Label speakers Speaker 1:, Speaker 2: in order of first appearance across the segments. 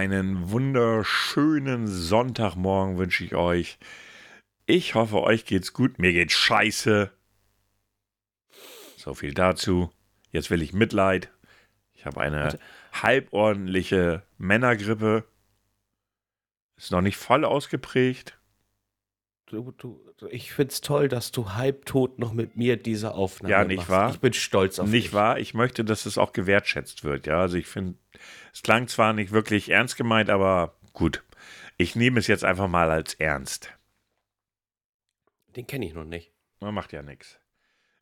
Speaker 1: einen wunderschönen Sonntagmorgen wünsche ich euch. Ich hoffe, euch geht's gut. Mir geht's scheiße. So viel dazu. Jetzt will ich Mitleid. Ich habe eine Warte. halbordentliche Männergrippe. Ist noch nicht voll ausgeprägt.
Speaker 2: Du, du, ich finde es toll, dass du halbtot noch mit mir diese Aufnahme
Speaker 1: Ja, nicht
Speaker 2: machst.
Speaker 1: wahr?
Speaker 2: Ich bin stolz auf
Speaker 1: Nicht
Speaker 2: dich.
Speaker 1: wahr? Ich möchte, dass es auch gewertschätzt wird. Ja, also ich finde, es klang zwar nicht wirklich ernst gemeint, aber gut. Ich nehme es jetzt einfach mal als ernst.
Speaker 2: Den kenne ich noch nicht.
Speaker 1: Man macht ja nichts.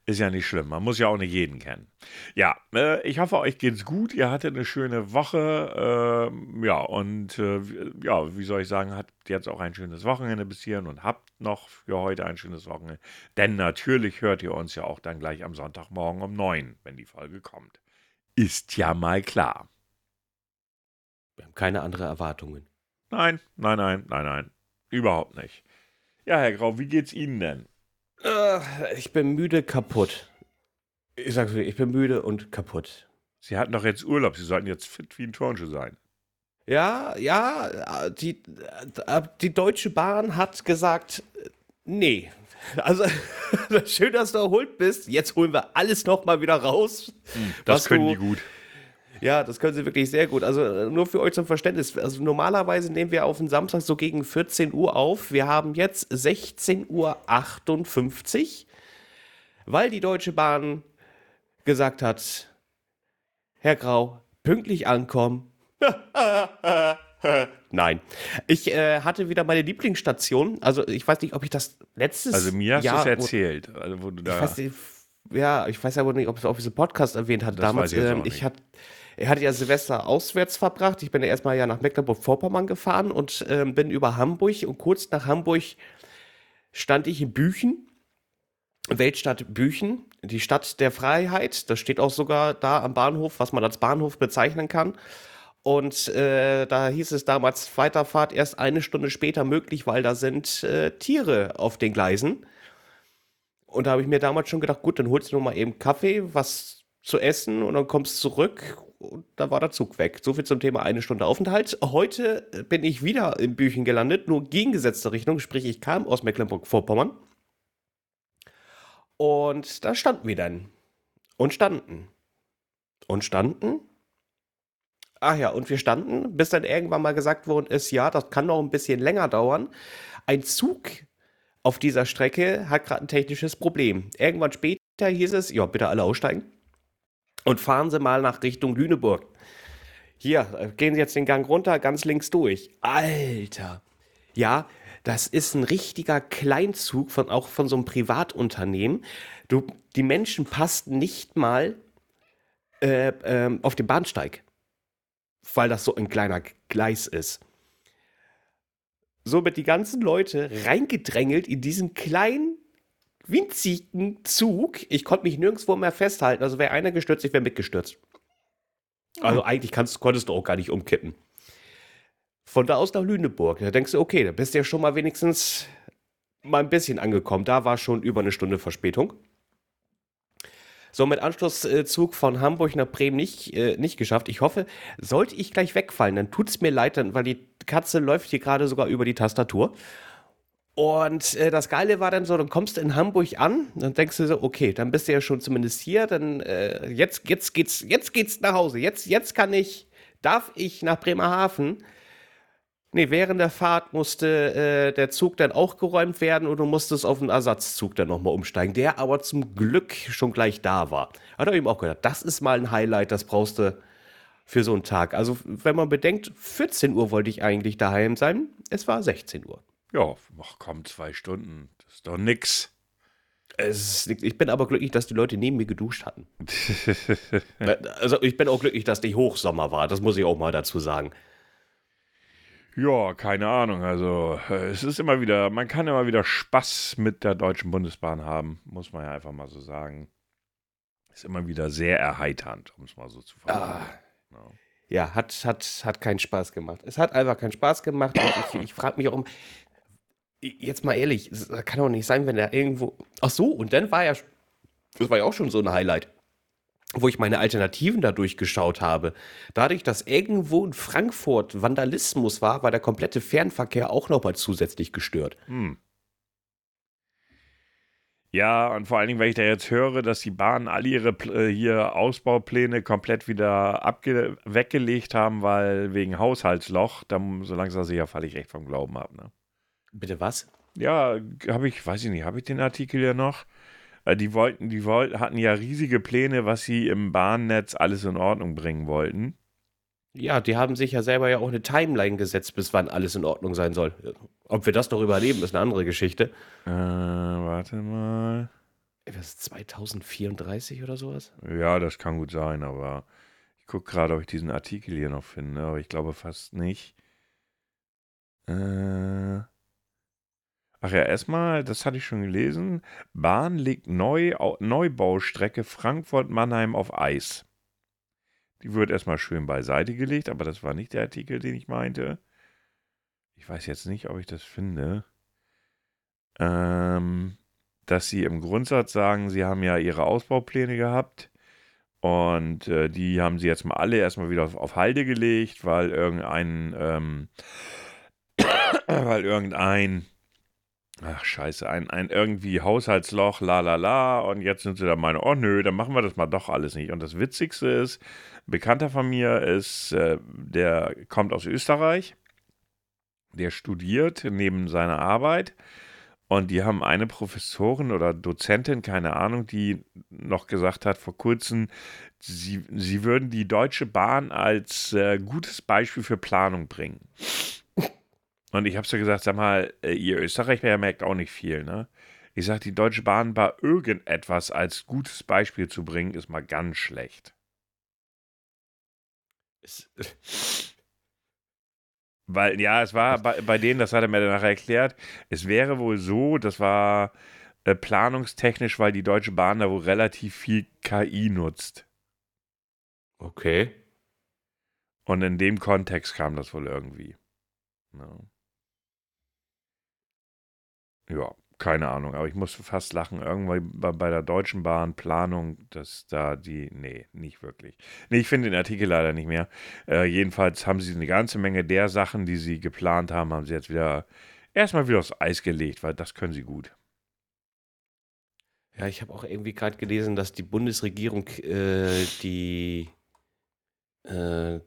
Speaker 1: Ist ja nicht schlimm. Man muss ja auch nicht jeden kennen. Ja, äh, ich hoffe, euch geht's gut. Ihr hattet eine schöne Woche. Äh, ja, und äh, ja, wie soll ich sagen, habt jetzt auch ein schönes Wochenende bis hierhin und habt noch für heute ein schönes Wochenende. Denn natürlich hört ihr uns ja auch dann gleich am Sonntagmorgen um neun, wenn die Folge kommt. Ist ja mal klar.
Speaker 2: Wir haben keine andere Erwartungen.
Speaker 1: Nein, nein, nein, nein, nein. Überhaupt nicht. Ja, Herr Grau, wie geht's Ihnen denn?
Speaker 2: Äh, ich bin müde, kaputt. Ich sag's dir, ich bin müde und kaputt.
Speaker 1: Sie hatten doch jetzt Urlaub. Sie sollten jetzt fit wie ein Turnschuh sein.
Speaker 2: Ja, ja, die, äh, die Deutsche Bahn hat gesagt, nee. Also, schön, dass du erholt bist. Jetzt holen wir alles nochmal wieder raus.
Speaker 1: Das
Speaker 2: was
Speaker 1: können
Speaker 2: du-
Speaker 1: die gut.
Speaker 2: Ja, das können sie wirklich sehr gut. Also äh, nur für euch zum Verständnis. Also normalerweise nehmen wir auf den Samstag so gegen 14 Uhr auf. Wir haben jetzt 16.58 Uhr, weil die Deutsche Bahn gesagt hat, Herr Grau, pünktlich ankommen. Nein. Ich äh, hatte wieder meine Lieblingsstation. Also ich weiß nicht, ob ich das letztes
Speaker 1: Also mir hast du
Speaker 2: Jahr
Speaker 1: es erzählt. Also wo du
Speaker 2: ich
Speaker 1: da.
Speaker 2: weiß nicht, ja, ich weiß aber nicht, ob ich es auf diesem Podcast erwähnt hatte.
Speaker 1: Das
Speaker 2: Damals,
Speaker 1: weiß ich
Speaker 2: ähm, ich
Speaker 1: nicht.
Speaker 2: Er hatte ja Silvester auswärts verbracht. Ich bin ja erstmal ja nach Mecklenburg-Vorpommern gefahren und ähm, bin über Hamburg und kurz nach Hamburg stand ich in Büchen, Weltstadt Büchen, die Stadt der Freiheit. Das steht auch sogar da am Bahnhof, was man als Bahnhof bezeichnen kann. Und äh, da hieß es damals Weiterfahrt erst eine Stunde später möglich, weil da sind äh, Tiere auf den Gleisen. Und da habe ich mir damals schon gedacht, gut, dann holst du noch mal eben Kaffee, was zu essen und dann kommst du zurück und da war der Zug weg. So viel zum Thema eine Stunde Aufenthalt. Heute bin ich wieder in Büchen gelandet, nur gegengesetzte Richtung, sprich ich kam aus Mecklenburg-Vorpommern. Und da standen wir dann. Und standen. Und standen. Ach ja, und wir standen, bis dann irgendwann mal gesagt worden ist, ja, das kann noch ein bisschen länger dauern. Ein Zug auf dieser Strecke hat gerade ein technisches Problem. Irgendwann später hieß es, ja, bitte alle aussteigen und fahren Sie mal nach Richtung Lüneburg. Hier, äh, gehen Sie jetzt den Gang runter, ganz links durch. Alter. Ja, das ist ein richtiger Kleinzug von auch von so einem Privatunternehmen. Du, die Menschen passten nicht mal äh, ähm, auf den Bahnsteig, weil das so ein kleiner Gleis ist somit die ganzen Leute reingedrängelt in diesen kleinen, winzigen Zug. Ich konnte mich nirgendwo mehr festhalten. Also wäre einer gestürzt, ich wäre mitgestürzt. Also eigentlich kannst, konntest du auch gar nicht umkippen. Von da aus nach Lüneburg. Da denkst du, okay, da bist du ja schon mal wenigstens mal ein bisschen angekommen. Da war schon über eine Stunde Verspätung. So, mit Anschlusszug von Hamburg nach Bremen nicht, äh, nicht geschafft. Ich hoffe, sollte ich gleich wegfallen, dann tut es mir leid, dann, weil die Katze läuft hier gerade sogar über die Tastatur. Und äh, das Geile war dann so, dann kommst du in Hamburg an, dann denkst du so, okay, dann bist du ja schon zumindest hier, dann äh, jetzt, jetzt geht's, jetzt geht's nach Hause. Jetzt, jetzt kann ich, darf ich nach Bremerhaven. Nee, während der Fahrt musste äh, der Zug dann auch geräumt werden und du musstest auf einen Ersatzzug dann nochmal umsteigen, der aber zum Glück schon gleich da war. Hat er ihm auch gedacht, das ist mal ein Highlight, das brauchst du für so einen Tag. Also, wenn man bedenkt, 14 Uhr wollte ich eigentlich daheim sein, es war 16 Uhr.
Speaker 1: Ja, ach komm, zwei Stunden. Das ist doch nix.
Speaker 2: Es ist nix. Ich bin aber glücklich, dass die Leute neben mir geduscht hatten. also, ich bin auch glücklich, dass die Hochsommer war, das muss ich auch mal dazu sagen.
Speaker 1: Ja, keine Ahnung. Also, äh, es ist immer wieder, man kann immer wieder Spaß mit der Deutschen Bundesbahn haben, muss man ja einfach mal so sagen. Ist immer wieder sehr erheiternd, um es mal so zu formulieren. Ja.
Speaker 2: Ja, hat, hat, hat keinen Spaß gemacht. Es hat einfach keinen Spaß gemacht. Und ich ich frage mich auch, um- jetzt mal ehrlich, es kann doch nicht sein, wenn er irgendwo. Ach so, und dann war ja, das war ja auch schon so ein Highlight. wo ich meine Alternativen da durchgeschaut habe, dadurch, dass irgendwo in Frankfurt Vandalismus war, war der komplette Fernverkehr auch nochmal zusätzlich gestört.
Speaker 1: Hm. Ja, und vor allen Dingen, weil ich da jetzt höre, dass die Bahnen alle ihre äh, hier Ausbaupläne komplett wieder abge weggelegt haben, weil wegen Haushaltsloch, dann, so langsam sicher falle ich echt vom Glauben ab. Ne?
Speaker 2: Bitte was?
Speaker 1: Ja, habe ich, weiß ich nicht, habe ich den Artikel ja noch? Äh, die wollten, die wollten, hatten ja riesige Pläne, was sie im Bahnnetz alles in Ordnung bringen wollten.
Speaker 2: Ja, die haben sich ja selber ja auch eine Timeline gesetzt, bis wann alles in Ordnung sein soll. Ob wir das noch überleben, ist eine andere Geschichte.
Speaker 1: Äh, warte mal.
Speaker 2: Was, 2034 oder sowas?
Speaker 1: Ja, das kann gut sein, aber ich gucke gerade, ob ich diesen Artikel hier noch finde, aber ich glaube fast nicht. Äh. Ach ja, erstmal, das hatte ich schon gelesen. Bahn legt Neu Neubaustrecke Frankfurt-Mannheim auf Eis. Die wird erstmal schön beiseite gelegt, aber das war nicht der Artikel, den ich meinte. Ich weiß jetzt nicht, ob ich das finde. Ähm, dass sie im Grundsatz sagen, sie haben ja ihre Ausbaupläne gehabt und äh, die haben sie jetzt mal alle erstmal wieder auf, auf Halde gelegt, weil irgendein, ähm, weil irgendein Ach, scheiße, ein, ein irgendwie Haushaltsloch, la la la. Und jetzt sind sie da meine, oh nö, dann machen wir das mal doch alles nicht. Und das Witzigste ist, ein Bekannter von mir ist, äh, der kommt aus Österreich, der studiert neben seiner Arbeit. Und die haben eine Professorin oder Dozentin, keine Ahnung, die noch gesagt hat vor kurzem, sie, sie würden die Deutsche Bahn als äh, gutes Beispiel für Planung bringen. Und ich habe so gesagt, sag mal, äh, ihr Österreicher merkt auch nicht viel, ne? Ich sage, die Deutsche Bahn bei irgendetwas als gutes Beispiel zu bringen, ist mal ganz schlecht. Weil, ja, es war bei, bei denen, das hat er mir danach erklärt, es wäre wohl so, das war äh, planungstechnisch, weil die Deutsche Bahn da wohl relativ viel KI nutzt.
Speaker 2: Okay.
Speaker 1: Und in dem Kontext kam das wohl irgendwie. No. Ja, keine Ahnung, aber ich musste fast lachen. Irgendwann bei, bei der Deutschen Bahn Planung, dass da die. Nee, nicht wirklich. Nee, ich finde den Artikel leider nicht mehr. Äh, jedenfalls haben sie eine ganze Menge der Sachen, die sie geplant haben, haben sie jetzt wieder erstmal wieder aufs Eis gelegt, weil das können sie gut.
Speaker 2: Ja, ich habe auch irgendwie gerade gelesen, dass die Bundesregierung äh, die äh,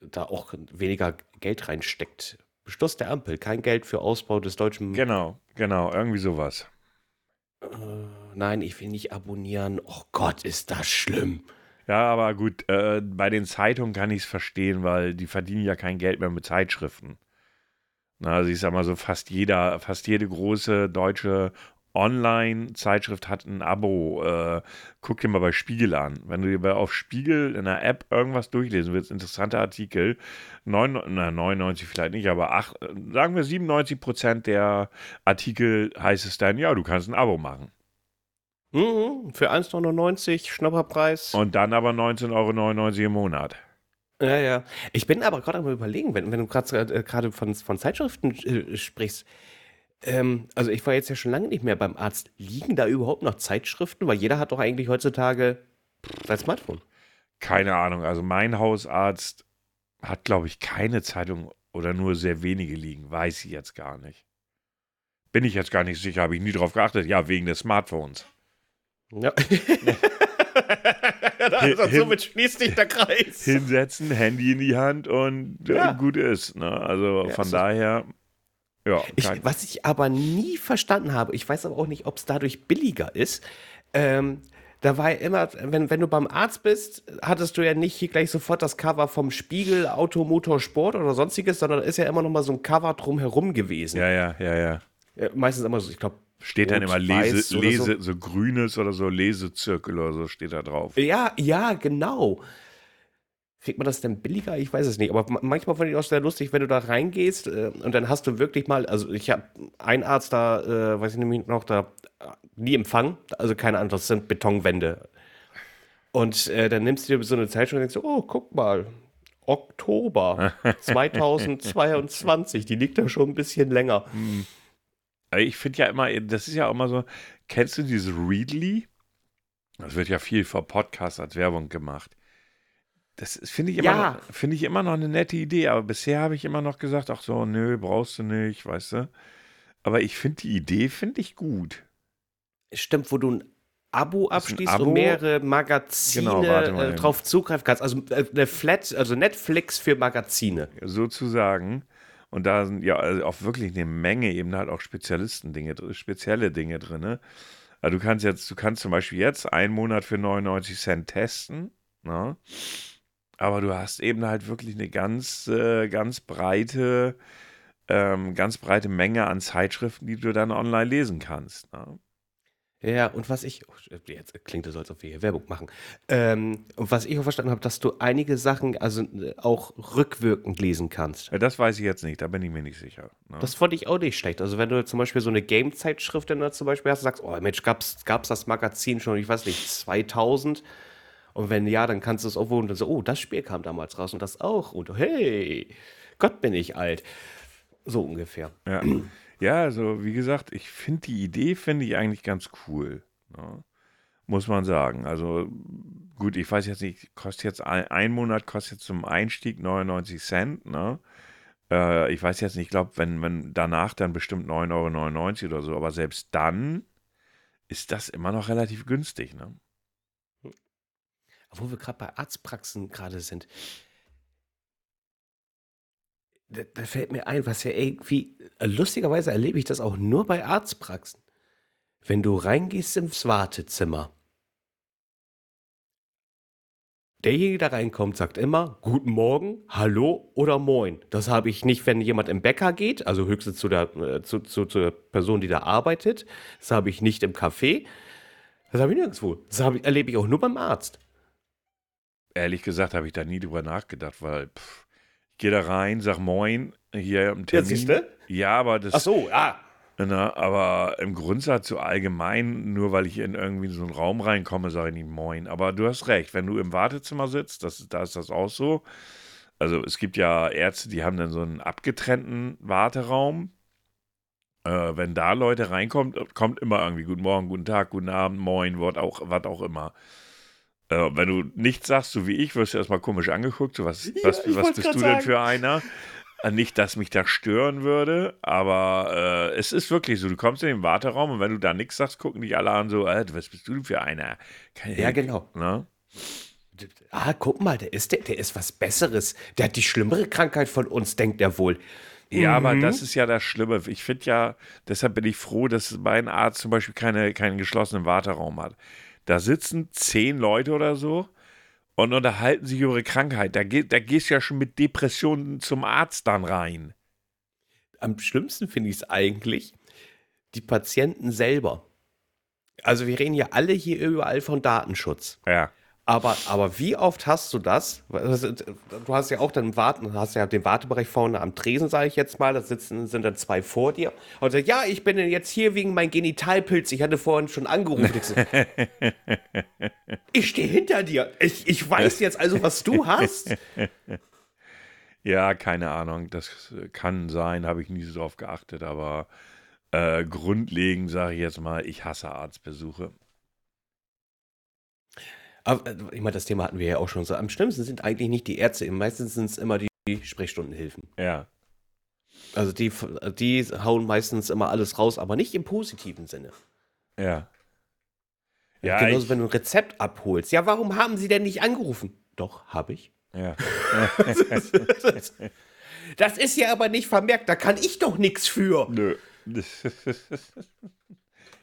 Speaker 2: da auch weniger Geld reinsteckt Beschluss der Ampel, kein Geld für Ausbau des deutschen.
Speaker 1: Genau, genau, irgendwie sowas.
Speaker 2: Äh, nein, ich will nicht abonnieren. Oh Gott, ist das schlimm.
Speaker 1: Ja, aber gut, äh, bei den Zeitungen kann ich es verstehen, weil die verdienen ja kein Geld mehr mit Zeitschriften. Na, also ich sag mal so, fast jeder, fast jede große deutsche Online-Zeitschrift hat ein Abo. Äh, guck dir mal bei Spiegel an. Wenn du dir auf Spiegel in der App irgendwas durchlesen willst, interessante Artikel, 9, na, 99 vielleicht nicht, aber 8, sagen wir 97 Prozent der Artikel heißt es dann, ja, du kannst ein Abo machen.
Speaker 2: Mhm, für 1,99 Schnapperpreis.
Speaker 1: Und dann aber 19,99 Euro im Monat.
Speaker 2: Ja, ja. Ich bin aber gerade mal überlegen, wenn, wenn du gerade äh, von, von Zeitschriften äh, sprichst, ähm, also ich war jetzt ja schon lange nicht mehr beim Arzt. Liegen da überhaupt noch Zeitschriften? Weil jeder hat doch eigentlich heutzutage sein Smartphone.
Speaker 1: Keine Ahnung. Also mein Hausarzt hat, glaube ich, keine Zeitung oder nur sehr wenige liegen. Weiß ich jetzt gar nicht. Bin ich jetzt gar nicht sicher, habe ich nie drauf geachtet. Ja, wegen des Smartphones.
Speaker 2: Ja. also, somit schließt sich der Kreis.
Speaker 1: Hinsetzen, Handy in die Hand und äh, ja. gut ist. Ne? Also ja, von daher ja,
Speaker 2: ich, was ich aber nie verstanden habe, ich weiß aber auch nicht, ob es dadurch billiger ist. Ähm, da war ja immer, wenn, wenn du beim Arzt bist, hattest du ja nicht hier gleich sofort das Cover vom Spiegel, Automotor, Sport oder sonstiges, sondern da ist ja immer noch mal so ein Cover drumherum gewesen.
Speaker 1: Ja, ja, ja, ja.
Speaker 2: ja meistens immer so, ich glaube,
Speaker 1: Steht dann immer Lese, Lese so. so. grünes oder so Lesezirkel oder so steht da drauf.
Speaker 2: Ja, ja, genau. Kriegt man das denn billiger? Ich weiß es nicht. Aber manchmal fand ich auch sehr lustig, wenn du da reingehst äh, und dann hast du wirklich mal, also ich habe einen Arzt da, äh, weiß ich nämlich noch, da nie Empfang, also keine Ahnung, das sind Betonwände. Und äh, dann nimmst du dir so eine Zeitschrift und denkst, oh, guck mal, Oktober 2022, die liegt da schon ein bisschen länger. Hm.
Speaker 1: Ich finde ja immer, das ist ja auch immer so, kennst du diese Readly? Das wird ja viel vor Podcasts als Werbung gemacht. Das finde ich, immer
Speaker 2: Ja.
Speaker 1: noch- finde ich immer noch eine nette Idee, aber bisher habe ich immer noch gesagt, ach so, nö, brauchst du nicht, weißt du. Aber ich finde die Idee, finde ich gut.
Speaker 2: Stimmt, wo du ein Abo
Speaker 1: ein
Speaker 2: abschließt
Speaker 1: Abo?
Speaker 2: und mehrere Magazine
Speaker 1: Genau, warte mal
Speaker 2: äh, drauf zugreifen kannst. Also äh, eine Flat, also Netflix für Magazine.
Speaker 1: sozusagen. Und da sind ja also auch wirklich eine Menge eben halt auch Spezialisten-Dinge, spezielle Dinge drin. Ne? Also du kannst jetzt, du kannst zum Beispiel jetzt einen Monat für 99 Cent testen, ne? Aber du hast eben halt wirklich eine ganz, äh, ganz breite, ähm, ganz breite Menge an Zeitschriften, die du dann online lesen kannst. Ne?
Speaker 2: Ja, und was ich, oh, jetzt klingt es, als ob wir hier Werbung machen. Ähm, und was ich auch verstanden habe, dass du einige Sachen also äh, auch rückwirkend lesen kannst.
Speaker 1: Ja, das weiß ich jetzt nicht, da bin ich mir nicht sicher. Ne?
Speaker 2: Das fand ich auch nicht schlecht. Also wenn du zum Beispiel so eine Game-Zeitschrift dann da zum Beispiel hast sagst, oh Mensch, gab's, gab's das Magazin schon, ich weiß nicht, 2000? Und wenn ja, dann kannst du es auch wohl und dann so, oh, das Spiel kam damals raus und das auch. Und hey, Gott bin ich alt. So ungefähr.
Speaker 1: Ja. ja, also wie gesagt, ich finde die Idee, finde ich eigentlich ganz cool. Ne? Muss man sagen. Also gut, ich weiß jetzt nicht, kostet jetzt ein, ein Monat, kostet jetzt zum Einstieg 99 Cent. Ne? Äh, ich weiß jetzt nicht, ich glaube, wenn, wenn danach dann bestimmt 9,99 Euro oder so, aber selbst dann ist das immer noch relativ günstig. Ne?
Speaker 2: Wo wir gerade bei Arztpraxen gerade sind. Da, da fällt mir ein, was ja irgendwie, äh, lustigerweise erlebe ich das auch nur bei Arztpraxen. Wenn du reingehst ins Wartezimmer, derjenige, der reinkommt, sagt immer Guten Morgen, Hallo oder Moin. Das habe ich nicht, wenn jemand im Bäcker geht, also höchstens zu der, äh, zu, zu, zur Person, die da arbeitet. Das habe ich nicht im Café. Das habe ich nirgendwo. Das ich, erlebe ich auch nur beim Arzt.
Speaker 1: Ehrlich gesagt habe ich da nie drüber nachgedacht, weil pff, ich gehe da rein, sag Moin, hier im
Speaker 2: Ja,
Speaker 1: Termin.
Speaker 2: siehste?
Speaker 1: Ja, aber das.
Speaker 2: Ach so, ah.
Speaker 1: Na, aber im Grundsatz so allgemein, nur weil ich in irgendwie so einen Raum reinkomme, sage ich nicht Moin. Aber du hast recht, wenn du im Wartezimmer sitzt, das, da ist das auch so. Also es gibt ja Ärzte, die haben dann so einen abgetrennten Warteraum. Äh, wenn da Leute reinkommen, kommt immer irgendwie Guten Morgen, guten Tag, guten Abend, Moin, was auch, was auch immer. Äh, wenn du nichts sagst, so wie ich, wirst du erstmal komisch angeguckt. So, was,
Speaker 2: Ja,
Speaker 1: was, was bist du denn
Speaker 2: sagen.
Speaker 1: für einer? Äh, Nicht, dass mich das stören würde, aber äh, es ist wirklich so. Du kommst in den Warteraum und wenn du da nichts sagst, gucken dich alle an, so, äh, was bist du denn für einer? Keine
Speaker 2: Ja, genau.
Speaker 1: Ne?
Speaker 2: Ah, guck mal, der ist, der, der ist was Besseres. Der hat die schlimmere Krankheit von uns, denkt er wohl.
Speaker 1: Ja,
Speaker 2: Mhm.
Speaker 1: aber das ist ja das Schlimme. Ich finde ja, deshalb bin ich froh, dass mein Arzt zum Beispiel keine, keinen geschlossenen Warteraum hat. Da sitzen zehn Leute oder so und unterhalten sich über ihre Krankheit. Da, geht, da gehst du ja schon mit Depressionen zum Arzt dann rein.
Speaker 2: Am schlimmsten finde ich es eigentlich, die Patienten selber. Also wir reden ja alle hier überall von Datenschutz.
Speaker 1: Ja.
Speaker 2: Aber, aber wie oft hast du das? Du hast ja auch dann Warten, hast ja den Wartebereich vorne am Tresen, sage ich jetzt mal. Da sitzen sind dann zwei vor dir. Und sagt, ja, ich bin denn jetzt hier wegen meinem Genitalpilz. Ich hatte vorhin schon angerufen. Ich stehe hinter dir. Ich, ich weiß jetzt also, was du hast.
Speaker 1: Ja, keine Ahnung. Das kann sein, habe ich nie so drauf geachtet, aber äh, grundlegend sage ich jetzt mal, ich hasse Arztbesuche.
Speaker 2: Aber äh, ich meine, das Thema hatten wir ja auch schon so. Am schlimmsten sind eigentlich nicht die Ärzte. Meistens sind es immer die Sprechstundenhilfen.
Speaker 1: Ja.
Speaker 2: Also die, die hauen meistens immer alles raus, aber nicht im positiven Sinne.
Speaker 1: Ja. Ja,
Speaker 2: Genauso,
Speaker 1: ich,
Speaker 2: wenn du ein Rezept abholst. Ja, warum haben sie denn nicht angerufen? Doch, habe ich.
Speaker 1: ja.
Speaker 2: Das ist ja aber nicht vermerkt, da kann ich doch nichts für.
Speaker 1: Nö.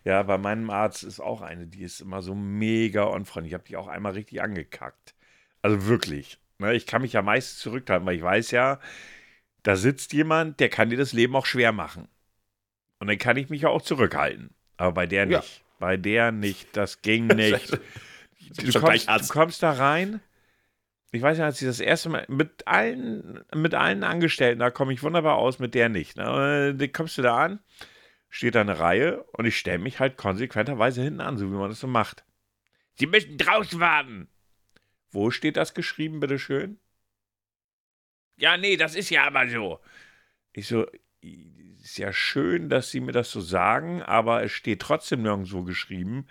Speaker 1: ja, bei meinem Arzt ist auch eine, die ist immer so mega unfreundlich. Ich habe die auch einmal richtig angekackt. Also wirklich. Ne, ich kann mich ja meistens zurückhalten, weil ich weiß ja, da sitzt jemand, der kann dir das Leben auch schwer machen. Und dann kann ich mich ja auch zurückhalten. Aber bei der
Speaker 2: Ja.
Speaker 1: nicht. Bei der nicht. Das ging nicht. Du kommst, du kommst da rein. Ich weiß ja, als ich das erste Mal mit allen, mit allen Angestellten, da komme ich wunderbar aus, mit der nicht. Ne? Kommst du da an, steht da eine Reihe und ich stelle mich halt konsequenterweise hinten an, so wie man das so macht. Sie müssen draußen warten. Wo steht das geschrieben, bitteschön? Ja, nee, das ist ja aber so. Ich so, ist ja schön, dass Sie mir das so sagen, aber es steht trotzdem nirgendwo geschrieben.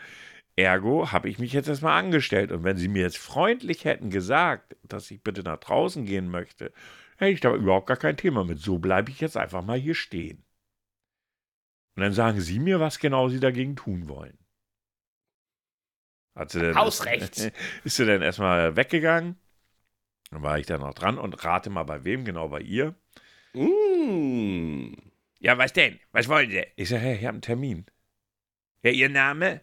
Speaker 1: Ergo habe ich mich jetzt erstmal angestellt. Und wenn sie mir jetzt freundlich hätten gesagt, dass ich bitte nach draußen gehen möchte, hätte ich da überhaupt gar kein Thema mit. So bleibe ich jetzt einfach mal hier stehen. Und dann sagen sie mir, was genau sie dagegen tun wollen. Hat sie denn,
Speaker 2: Hausrecht.
Speaker 1: Ist sie denn erstmal weggegangen? Dann war ich da noch dran und rate mal bei wem, genau bei ihr.
Speaker 2: Mm.
Speaker 1: Ja, was denn? Was wollen Sie? Ich sage, hey, ich habe einen Termin. Ja, Ihr Name?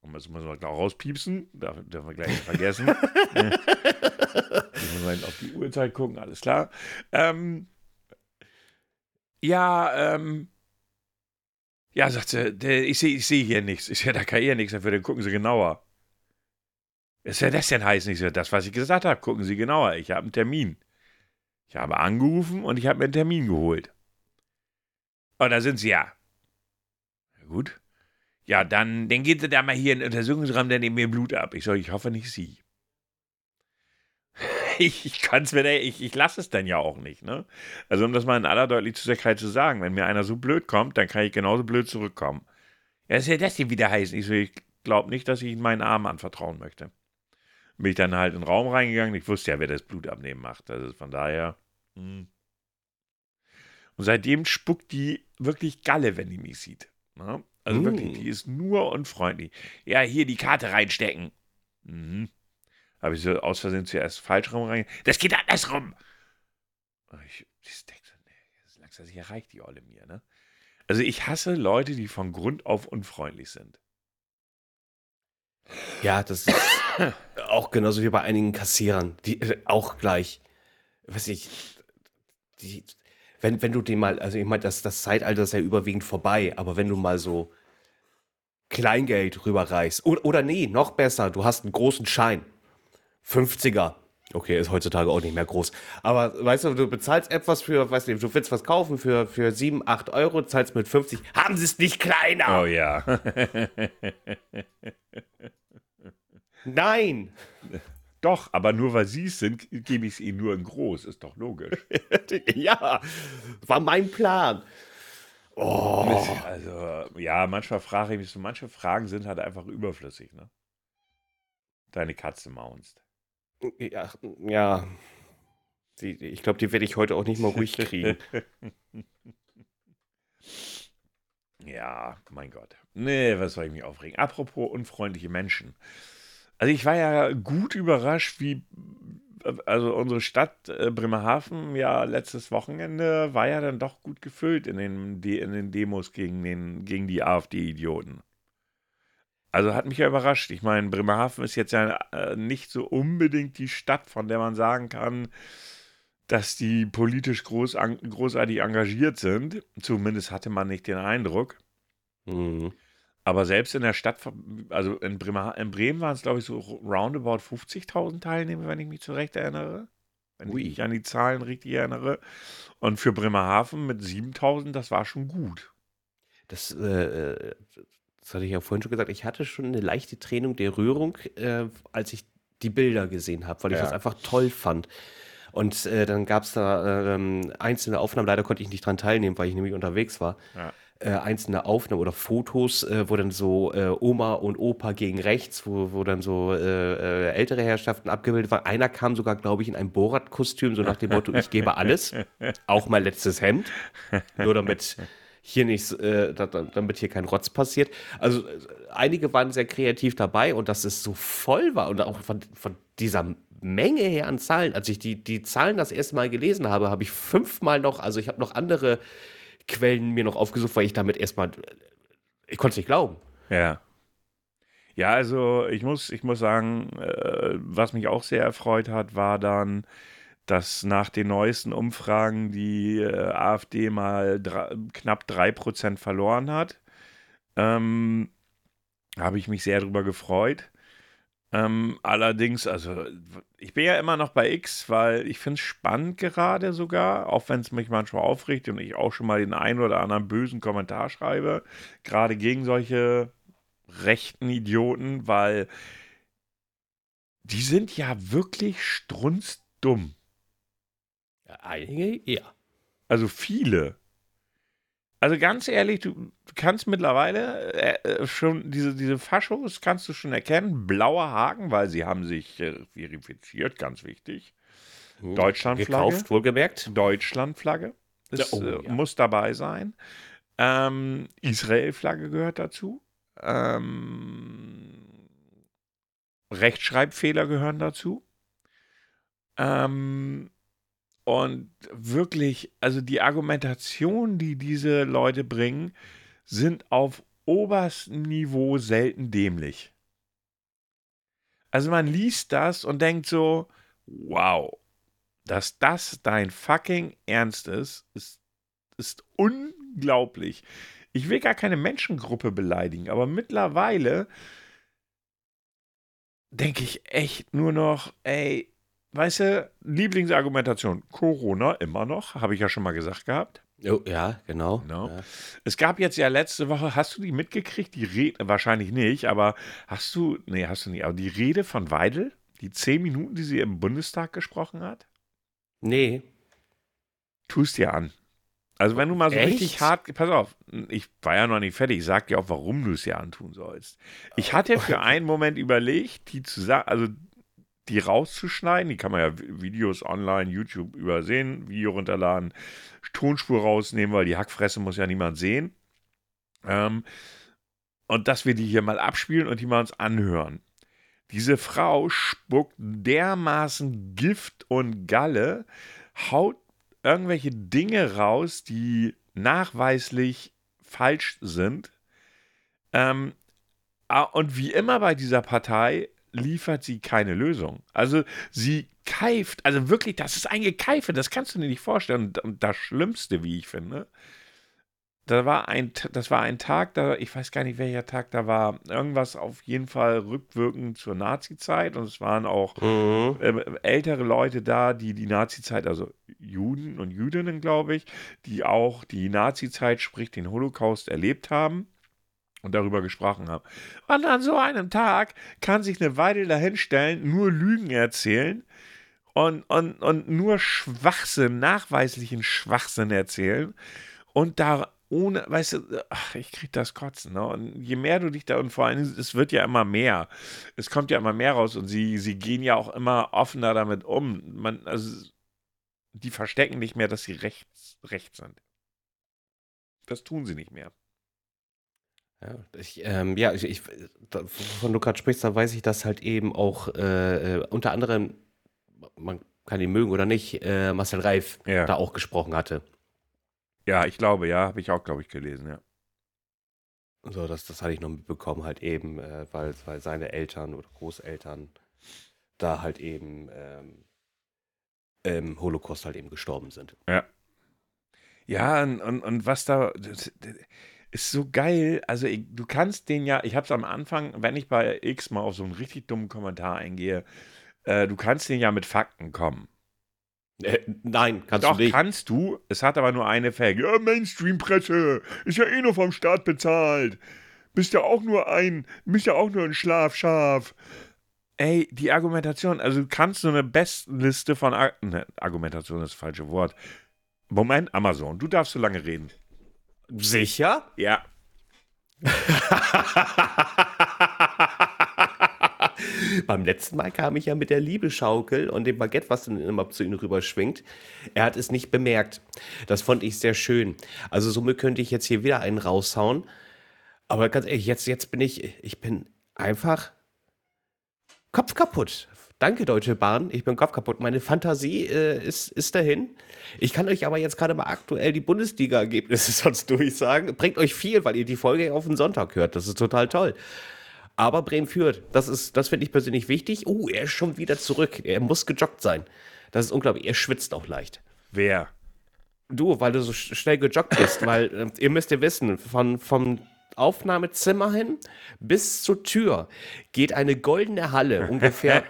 Speaker 1: Und das muss man auch rauspiepsen, darf, dürfen wir gleich nicht vergessen. ich muss mal auf die Uhrzeit gucken, alles klar. Ähm, ja, ähm, ja, sagt sie, der, ich sehe ich seh hier nichts. Ich sehe da kann hier nichts dafür, dann gucken Sie genauer. Was soll das denn heißen? Ich so, das, was ich gesagt habe, gucken Sie genauer. Ich habe einen Termin. Ich habe angerufen und ich habe mir einen Termin geholt. Und da sind Sie ja. Na gut. Ja, dann, dann gehen Sie da mal hier in den Untersuchungsraum, dann nehmen wir Blut ab. Ich soll, ich hoffe nicht Sie. Ich, ich kann es mir, ich, ich lasse es dann ja auch nicht, ne? Also, um das mal in aller Deutlichkeit zu sagen, wenn mir einer so blöd kommt, dann kann ich genauso blöd zurückkommen. Ja, was soll das hier wieder heißen? Ich so, ich glaube nicht, dass ich meinen Arm anvertrauen möchte. Bin ich dann halt in den Raum reingegangen. Ich wusste ja, wer das Blutabnehmen macht. Also von daher. hm. Und seitdem spuckt die wirklich Galle, wenn die mich sieht. Ne? Also
Speaker 2: Mm.
Speaker 1: wirklich, die ist nur unfreundlich. Ja, hier die Karte reinstecken. Mhm. Habe ich so aus Versehen zuerst falsch rum rein. Das geht andersrum. Und Ich, ich denke so, nee, das langsam sich erreicht die Olle mir, ne? Also ich hasse Leute, die von Grund auf unfreundlich sind.
Speaker 2: Ja, das ist auch genauso wie bei einigen Kassierern, die äh, auch gleich, weiß ich, die, wenn, wenn du den mal, also ich meine, das, das Zeitalter ist ja überwiegend vorbei, aber wenn du mal so Kleingeld rüberreichst, oder, oder nee, noch besser, du hast einen großen Schein, 50er, okay, ist heutzutage auch nicht mehr groß, aber weißt du, du bezahlst etwas für, weißt du, du willst was kaufen für, für 7, 8 Euro, zahlst mit 50, haben sie es nicht kleiner?
Speaker 1: Oh ja.
Speaker 2: Nein!
Speaker 1: Doch, aber nur weil sie es sind, gebe ich es ihnen nur in groß. Ist doch logisch.
Speaker 2: ja, war mein Plan. Oh,
Speaker 1: Also, ja, manchmal frage ich mich so, manche Fragen sind halt einfach überflüssig, ne? Deine Katze maunst.
Speaker 2: Ja, ja. Die, ich glaube, die werde ich heute auch nicht mal ruhig kriegen.
Speaker 1: Ja, mein Gott. Nee, was soll ich mich aufregen? Apropos unfreundliche Menschen. Also ich war ja gut überrascht, wie also unsere Stadt äh, Bremerhaven ja letztes Wochenende war ja dann doch gut gefüllt in den, De in den Demos gegen, den, gegen die AfD-Idioten. Also hat mich ja überrascht. Ich meine, Bremerhaven ist jetzt ja äh, nicht so unbedingt die Stadt, von der man sagen kann, dass die politisch groß, großartig engagiert sind. Zumindest hatte man nicht den Eindruck.
Speaker 2: Mhm.
Speaker 1: Aber selbst in der Stadt, also in, Bremer, in Bremen waren es, glaube ich, so roundabout 50.000 Teilnehmer, wenn ich mich zu Recht erinnere. Wenn
Speaker 2: Ui.
Speaker 1: ich mich an die Zahlen richtig erinnere. Und für Bremerhaven mit 7.000, das war schon gut.
Speaker 2: Das, äh, das hatte ich ja vorhin schon gesagt. Ich hatte schon eine leichte Tränung der Rührung, äh, als ich die Bilder gesehen habe, weil ich
Speaker 1: Ja.
Speaker 2: das einfach toll fand. Und äh, dann gab es da ähm, einzelne Aufnahmen, leider konnte ich nicht dran teilnehmen, weil ich nämlich unterwegs war.
Speaker 1: Ja.
Speaker 2: Äh, einzelne Aufnahmen oder Fotos, äh, wo dann so äh, Oma und Opa gegen rechts, wo, wo dann so äh, äh, ältere Herrschaften abgebildet waren. Einer kam sogar, glaube ich, in ein Borat-Kostüm, so nach dem Motto, ich gebe alles, auch mein letztes Hemd, nur damit hier nichts, äh, da- da- damit hier kein Rotz passiert. Also äh, einige waren sehr kreativ dabei und dass es so voll war und auch von, von dieser Menge her an Zahlen, als ich die, die Zahlen das erste Mal gelesen habe, habe ich fünfmal noch, also ich habe noch andere Quellen mir noch aufgesucht, weil ich damit erstmal, ich konnte es nicht glauben.
Speaker 1: Ja. Ja, also ich muss, ich muss sagen, äh, was mich auch sehr erfreut hat, war dann, dass nach den neuesten Umfragen die äh, AfD mal dra- knapp 3% verloren hat. Ähm, habe ich mich sehr darüber gefreut. Ähm, allerdings, also ich bin ja immer noch bei X, weil ich finde es spannend gerade sogar, auch wenn es mich manchmal aufregt und ich auch schon mal den einen oder anderen bösen Kommentar schreibe, gerade gegen solche rechten Idioten, weil die sind ja wirklich strunzdumm.
Speaker 2: Einige, ja.
Speaker 1: Also viele. Also ganz ehrlich, du kannst mittlerweile äh, äh, schon diese, diese Faschos kannst du schon erkennen. Blauer Haken, weil sie haben sich äh, verifiziert, ganz wichtig.
Speaker 2: Hm,
Speaker 1: Deutschlandflagge.
Speaker 2: Gekauft, wohlgemerkt.
Speaker 1: Deutschlandflagge. Das
Speaker 2: Ja, oh, ja.
Speaker 1: muss dabei sein. Ähm, Israel-Flagge gehört dazu. Ähm, Rechtschreibfehler gehören dazu. Ähm, und wirklich, also die Argumentation, die diese Leute bringen, sind auf oberstem Niveau selten dämlich. Also man liest das und denkt so, wow, dass das dein fucking Ernst ist, ist, ist unglaublich. Ich will gar keine Menschengruppe beleidigen, aber mittlerweile denke ich echt nur noch, ey, weißt du, Lieblingsargumentation, Corona immer noch, habe ich ja schon mal gesagt gehabt.
Speaker 2: Oh, ja, genau.
Speaker 1: Genau.
Speaker 2: Ja.
Speaker 1: Es gab jetzt ja letzte Woche, hast du die mitgekriegt? Die Rede, wahrscheinlich nicht, aber hast du, nee, hast du nicht, aber die Rede von Weidel, die zehn Minuten, die sie im Bundestag gesprochen hat,
Speaker 2: Nee.
Speaker 1: tust dir an. Also wenn du mal so
Speaker 2: Echt?
Speaker 1: richtig hart, pass auf, ich war ja noch nicht fertig, ich sag dir auch, warum du es dir antun sollst. Ich hatte für einen Moment überlegt, die zu sagen, also die rauszuschneiden, die kann man ja Videos online, YouTube übersehen, Video runterladen, Tonspur rausnehmen, weil die Hackfresse muss ja niemand sehen. Ähm, und dass wir die hier mal abspielen und die mal uns anhören. Diese Frau spuckt dermaßen Gift und Galle, haut irgendwelche Dinge raus, die nachweislich falsch sind. Ähm, ah, und wie immer bei dieser Partei liefert sie keine Lösung. Also sie keift, also wirklich, das ist ein Gekeife, das kannst du dir nicht vorstellen. Und, das Schlimmste, wie ich finde, da war ein, das war ein Tag, da, ich weiß gar nicht, welcher Tag da war, irgendwas auf jeden Fall rückwirkend zur Nazi-Zeit und es waren auch
Speaker 2: Mhm.
Speaker 1: äh, ältere Leute da, die die Nazi-Zeit, also Juden und Jüdinnen, glaube ich, die auch die Nazi-Zeit, sprich den Holocaust, erlebt haben und darüber gesprochen haben. Und an so einem Tag kann sich eine Weile dahinstellen, nur Lügen erzählen und, und, und nur Schwachsinn, nachweislichen Schwachsinn erzählen und da ohne, weißt du, ach, ich krieg das Kotzen. Ne? Und je mehr du dich da, und vor allem, es wird ja immer mehr. Es kommt ja immer mehr raus und sie, sie gehen ja auch immer offener damit um. Man, also, die verstecken nicht mehr, dass sie rechts, rechts sind. Das tun sie nicht mehr.
Speaker 2: Ja, ich, ähm, ja, ich, ich, da, wovon du gerade sprichst, da weiß ich, dass halt eben auch äh, äh, unter anderem, man kann ihn mögen oder nicht, äh, Marcel Reif
Speaker 1: Ja.
Speaker 2: da auch gesprochen hatte.
Speaker 1: Ja, ich glaube, ja, habe ich auch, glaube ich, gelesen, ja.
Speaker 2: So, das, das hatte ich noch mitbekommen, halt eben, äh, weil, weil seine Eltern oder Großeltern da halt eben ähm, im Holocaust halt eben gestorben sind.
Speaker 1: Ja, und, und, und was da das, das ist so geil. Also, ich, du kannst den ja, ich habe es am Anfang, wenn ich bei X mal auf so einen richtig dummen Kommentar eingehe, äh, du kannst den ja mit Fakten kommen.
Speaker 2: Äh, nein, kannst
Speaker 1: Doch,
Speaker 2: du nicht.
Speaker 1: kannst du. Es hat aber nur eine Fake. Ja, Mainstream-Presse. Ist ja eh nur vom Staat bezahlt. Bist ja auch nur ein, bist ja auch nur ein Schlafschaf. Ey, die Argumentation, also du kannst so eine Bestenliste von Ar ne, Argumentation ist das falsche Wort. Moment, Amazon, du darfst so lange reden.
Speaker 2: Sicher?
Speaker 1: Ja.
Speaker 2: Beim letzten Mal kam ich ja mit der Liebeschaukel und dem Baguette, was dann immer zu ihm rüberschwingt. Er hat es nicht bemerkt. Das fand ich sehr schön. Also somit könnte ich jetzt hier wieder einen raushauen. Aber ganz ehrlich, jetzt, jetzt bin ich, ich bin einfach Kopf kaputt. Danke, Deutsche Bahn. Ich bin Kopf kaputt. Meine Fantasie äh, ist, ist dahin. Ich kann euch aber jetzt gerade mal aktuell die Bundesliga-Ergebnisse sonst durchsagen. Bringt euch viel, weil ihr die Folge auf den Sonntag hört. Das ist total toll. Aber Bremen führt. Das ist, das finde ich persönlich wichtig. Oh, er ist schon wieder zurück. Er muss gejoggt sein. Das ist unglaublich. Er schwitzt auch leicht.
Speaker 1: Wer?
Speaker 2: Du, weil du so sch- schnell gejoggt bist, weil äh, ihr müsst ja wissen, von, vom Aufnahmezimmer hin bis zur Tür geht eine goldene Halle, ungefähr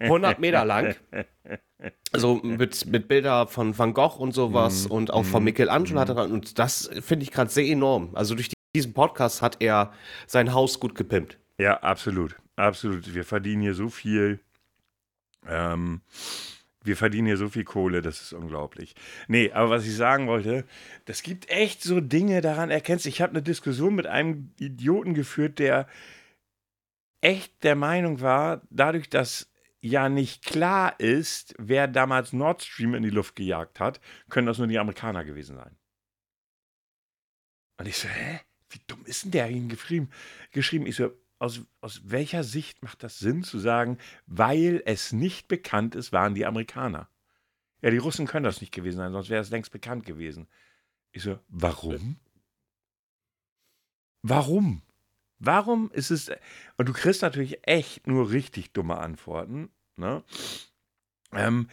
Speaker 2: 100 Meter lang. Also mit, mit Bilder von Van Gogh und sowas und auch von Michelangelo hat er dran. Und das finde ich gerade sehr enorm. Also durch diesen Podcast hat er sein Haus gut gepimpt.
Speaker 1: Ja, absolut. Absolut. Wir verdienen hier so viel. Ähm, Wir verdienen hier so viel Kohle, das ist unglaublich. Nee, aber was ich sagen wollte, das gibt echt so Dinge, daran erkennst. Ich habe eine Diskussion mit einem Idioten geführt, der echt der Meinung war, dadurch, dass ja nicht klar ist, wer damals Nord Stream in die Luft gejagt hat, können das nur die Amerikaner gewesen sein. Und ich so, hä? Wie dumm ist denn der ihn geschrieben? geschrieben? Ich so, aus, aus welcher Sicht macht das Sinn zu sagen, weil es nicht bekannt ist, waren die Amerikaner? Ja, die Russen können das nicht gewesen sein, sonst wäre es längst bekannt gewesen. Ich so, warum? Warum? Warum ist es. Und du kriegst natürlich echt nur richtig dumme Antworten. Ne? Ähm,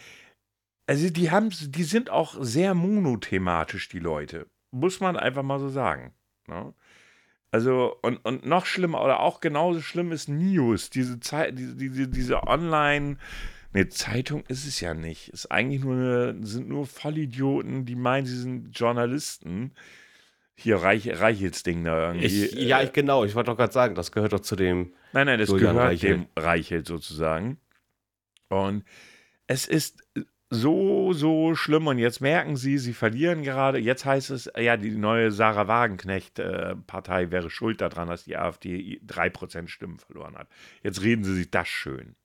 Speaker 1: also die haben, die sind auch sehr monothematisch, die Leute. Muss man einfach mal so sagen. Ne? Also, und, und noch schlimmer, oder auch genauso schlimm ist News, diese Zeit, diese, diese, diese Online- Ne, Zeitung ist es ja nicht. Ist eigentlich nur eine, sind nur Vollidioten, die meinen, sie sind Journalisten. Hier Reich, Reichels Ding da irgendwie.
Speaker 2: Ich, ja, ich, genau. Ich wollte doch gerade sagen, das gehört doch zu dem.
Speaker 1: Nein, nein, das Julian gehört Reichelt. dem Reichelt sozusagen. Und es ist so, so schlimm. Und jetzt merken sie, sie verlieren gerade. Jetzt heißt es, ja, die neue Sarah Wagenknecht-Partei äh, wäre schuld daran, dass die AfD 3% Stimmen verloren hat. Jetzt reden sie sich das schön.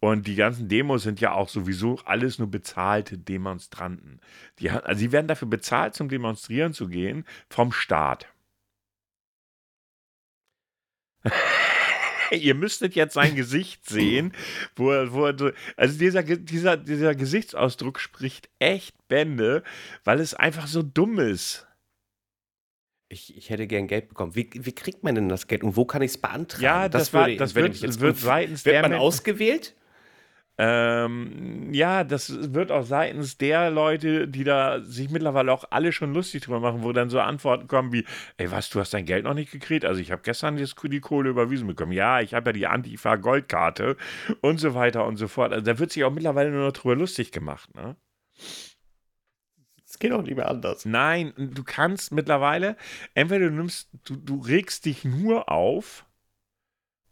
Speaker 1: Und die ganzen Demos sind ja auch sowieso alles nur bezahlte Demonstranten. Die, also sie werden dafür bezahlt, zum Demonstrieren zu gehen, vom Staat. ihr müsstet jetzt sein Gesicht sehen, wo er, wo er, also dieser, dieser, dieser Gesichtsausdruck spricht echt Bände, weil es einfach so dumm ist.
Speaker 2: Ich, ich hätte gern Geld bekommen. Wie, wie kriegt man denn das Geld und wo kann ich es beantragen?
Speaker 1: Ja, das, das, war, würde, das wird, jetzt, wird seitens
Speaker 2: wird man ausgewählt?
Speaker 1: Ähm, ja, das wird auch seitens der Leute, die da sich mittlerweile auch alle schon lustig drüber machen, wo dann so Antworten kommen wie, ey, was, du hast dein Geld noch nicht gekriegt? Also ich habe gestern die Kohle überwiesen bekommen. Ja, ich habe ja die Antifa-Goldkarte und so weiter und so fort. Also da wird sich auch mittlerweile nur noch drüber lustig gemacht, ne?
Speaker 2: Es geht auch nicht mehr anders.
Speaker 1: Nein, du kannst mittlerweile, entweder du nimmst, du, du regst dich nur auf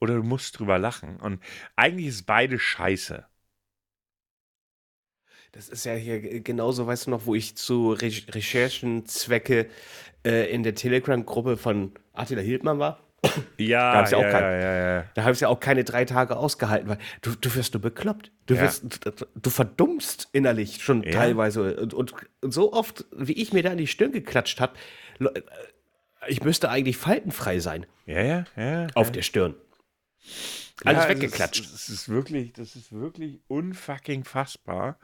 Speaker 1: oder du musst drüber lachen. Und eigentlich ist beide scheiße.
Speaker 2: Das ist ja hier genauso, weißt du noch, wo ich zu Re Recherchenzwecke äh, in der Telegram-Gruppe von Attila Hildmann war.
Speaker 1: Ja,
Speaker 2: da ja,
Speaker 1: ja,
Speaker 2: kein,
Speaker 1: ja, ja,
Speaker 2: Da habe ich ja auch keine drei Tage ausgehalten, weil du, du wirst nur bekloppt. Du, wirst, du verdummst innerlich schon teilweise. Und, und, so oft, wie ich mir da in die Stirn geklatscht habe, ich müsste eigentlich faltenfrei sein.
Speaker 1: Ja, ja, ja.
Speaker 2: Auf der Stirn. Alles weggeklatscht.
Speaker 1: Das ist, ist wirklich, das ist wirklich unfucking fassbar.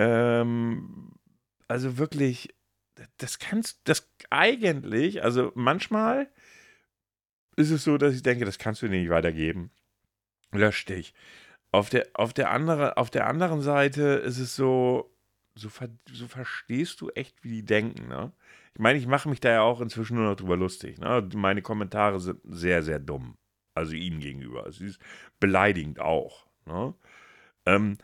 Speaker 1: Ähm, also wirklich, das kannst, das eigentlich, also manchmal ist es so, dass ich denke, das kannst du dir nicht weitergeben. Lösch dich. Auf der, auf der, andere, auf der anderen Seite ist es so, so, ver, so verstehst du echt, wie die denken, ne? Ich meine, ich mache mich da ja auch inzwischen nur noch drüber lustig. Ne? Meine Kommentare sind sehr, sehr dumm. Also ihnen gegenüber. Sie ist beleidigend auch. Ne? Ähm,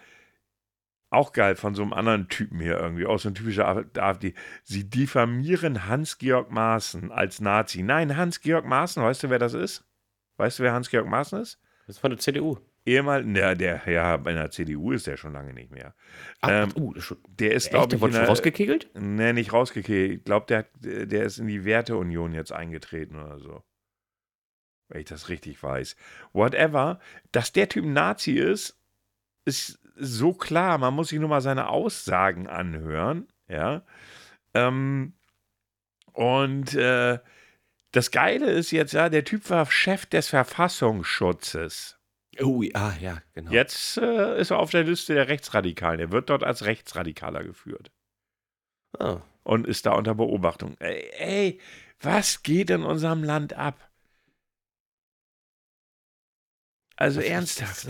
Speaker 1: auch geil von so einem anderen Typen hier irgendwie, auch so ein typischer AfD. Sie diffamieren Hans-Georg Maaßen als Nazi. Nein, Hans-Georg Maaßen, weißt du, wer das ist? Weißt du, wer Hans-Georg Maaßen ist?
Speaker 2: Das ist von der CDU.
Speaker 1: Ehemal, der, der, ja, bei der CDU ist der schon lange nicht mehr.
Speaker 2: Ach, ähm, uh,
Speaker 1: der ist, glaube ich.
Speaker 2: Wurde schon rausgekegelt?
Speaker 1: Nee, nicht rausgekegelt. Ich glaube, der, der ist in die Werteunion jetzt eingetreten oder so. Wenn ich das richtig weiß. Whatever. Dass der Typ Nazi ist, ist so klar. Man muss sich nur mal seine Aussagen anhören. Ja. Ähm, und äh, das Geile ist jetzt, ja, der Typ war Chef des Verfassungsschutzes.
Speaker 2: Oh, ah, ja, genau.
Speaker 1: Jetzt äh, ist er auf der Liste der Rechtsradikalen. Er wird dort als Rechtsradikaler geführt. Oh. Und ist da unter Beobachtung. Ey, ey, was geht in unserem Land ab? Also was ernsthaft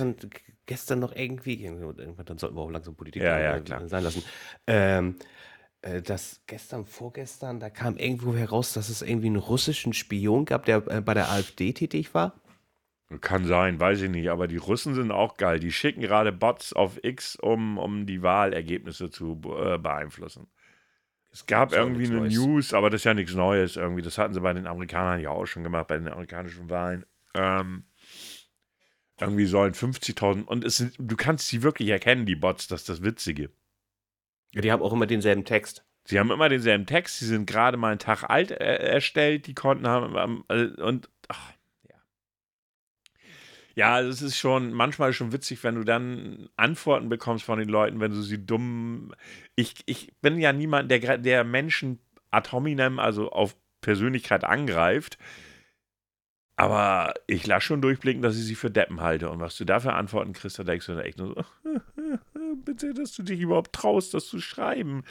Speaker 2: gestern noch irgendwie, dann sollten wir auch langsam Politik
Speaker 1: ja, ja, klar.
Speaker 2: sein lassen. Ähm, äh, dass gestern, vorgestern, da kam irgendwo heraus, dass es irgendwie einen russischen Spion gab, der äh, bei der AfD tätig war.
Speaker 1: Kann sein, weiß ich nicht, aber die Russen sind auch geil. Die schicken gerade Bots auf X, um, um die Wahlergebnisse zu äh, beeinflussen. Es gab irgendwie eine Neues. News, aber das ist ja nichts Neues irgendwie. Das hatten sie bei den Amerikanern ja auch schon gemacht, bei den amerikanischen Wahlen. Ähm, Irgendwie sollen 50.000 und es sind, du kannst sie wirklich erkennen, die Bots, das ist das Witzige.
Speaker 2: Ja, die haben auch immer denselben Text.
Speaker 1: Sie haben immer denselben Text, sie sind gerade mal einen Tag alt äh, erstellt, die Konten haben äh, und ach, ja. Ja, es ist schon manchmal schon witzig, wenn du dann Antworten bekommst von den Leuten, wenn du sie dumm. Ich, ich bin ja niemand, der, der Menschen ad hominem, also auf Persönlichkeit angreift. Aber ich lasse schon durchblicken, dass ich sie für Deppen halte. Und was du dafür Antworten kriegst, da denkst du dann echt nur so, bitte, dass du dich überhaupt traust, das zu schreiben.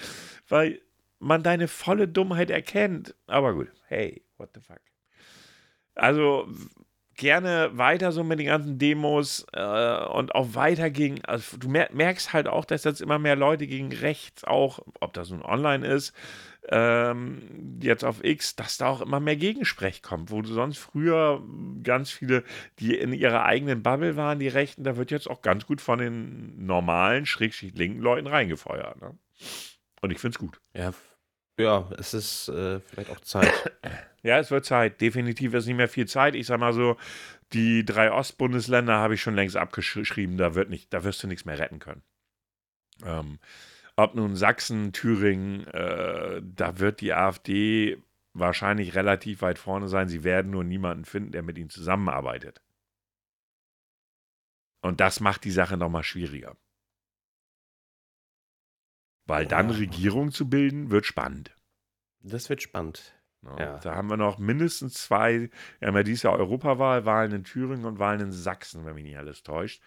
Speaker 1: Weil man deine volle Dummheit erkennt. Aber gut, hey, what the fuck. Also gerne weiter so mit den ganzen Demos äh, und auch weiter gegen, also du merkst halt auch, dass jetzt immer mehr Leute gegen rechts auch, ob das nun online ist, ähm, jetzt auf X, dass da auch immer mehr Gegensprech kommt, wo du sonst früher ganz viele, die in ihrer eigenen Bubble waren, die Rechten, da wird jetzt auch ganz gut von den normalen, schrägschicht linken Leuten reingefeuert. Ne? Und ich finde es gut.
Speaker 2: Ja, ja, es ist äh, vielleicht auch Zeit.
Speaker 1: Ja, es wird Zeit. Definitiv ist nicht mehr viel Zeit. Ich sag mal so, die drei Ostbundesländer habe ich schon längst abgeschrieben. Da wird nicht, da wirst du nichts mehr retten können. Ähm, ob nun Sachsen, Thüringen, äh, da wird die AfD wahrscheinlich relativ weit vorne sein. Sie werden nur niemanden finden, der mit ihnen zusammenarbeitet. Und das macht die Sache nochmal schwieriger. Weil dann Regierung zu bilden, wird spannend.
Speaker 2: Das wird spannend.
Speaker 1: Ja, ja. Da haben wir noch mindestens zwei, wir haben ja dieses Jahr Europawahl, Wahlen in Thüringen und Wahlen in Sachsen, wenn mich nicht alles täuscht.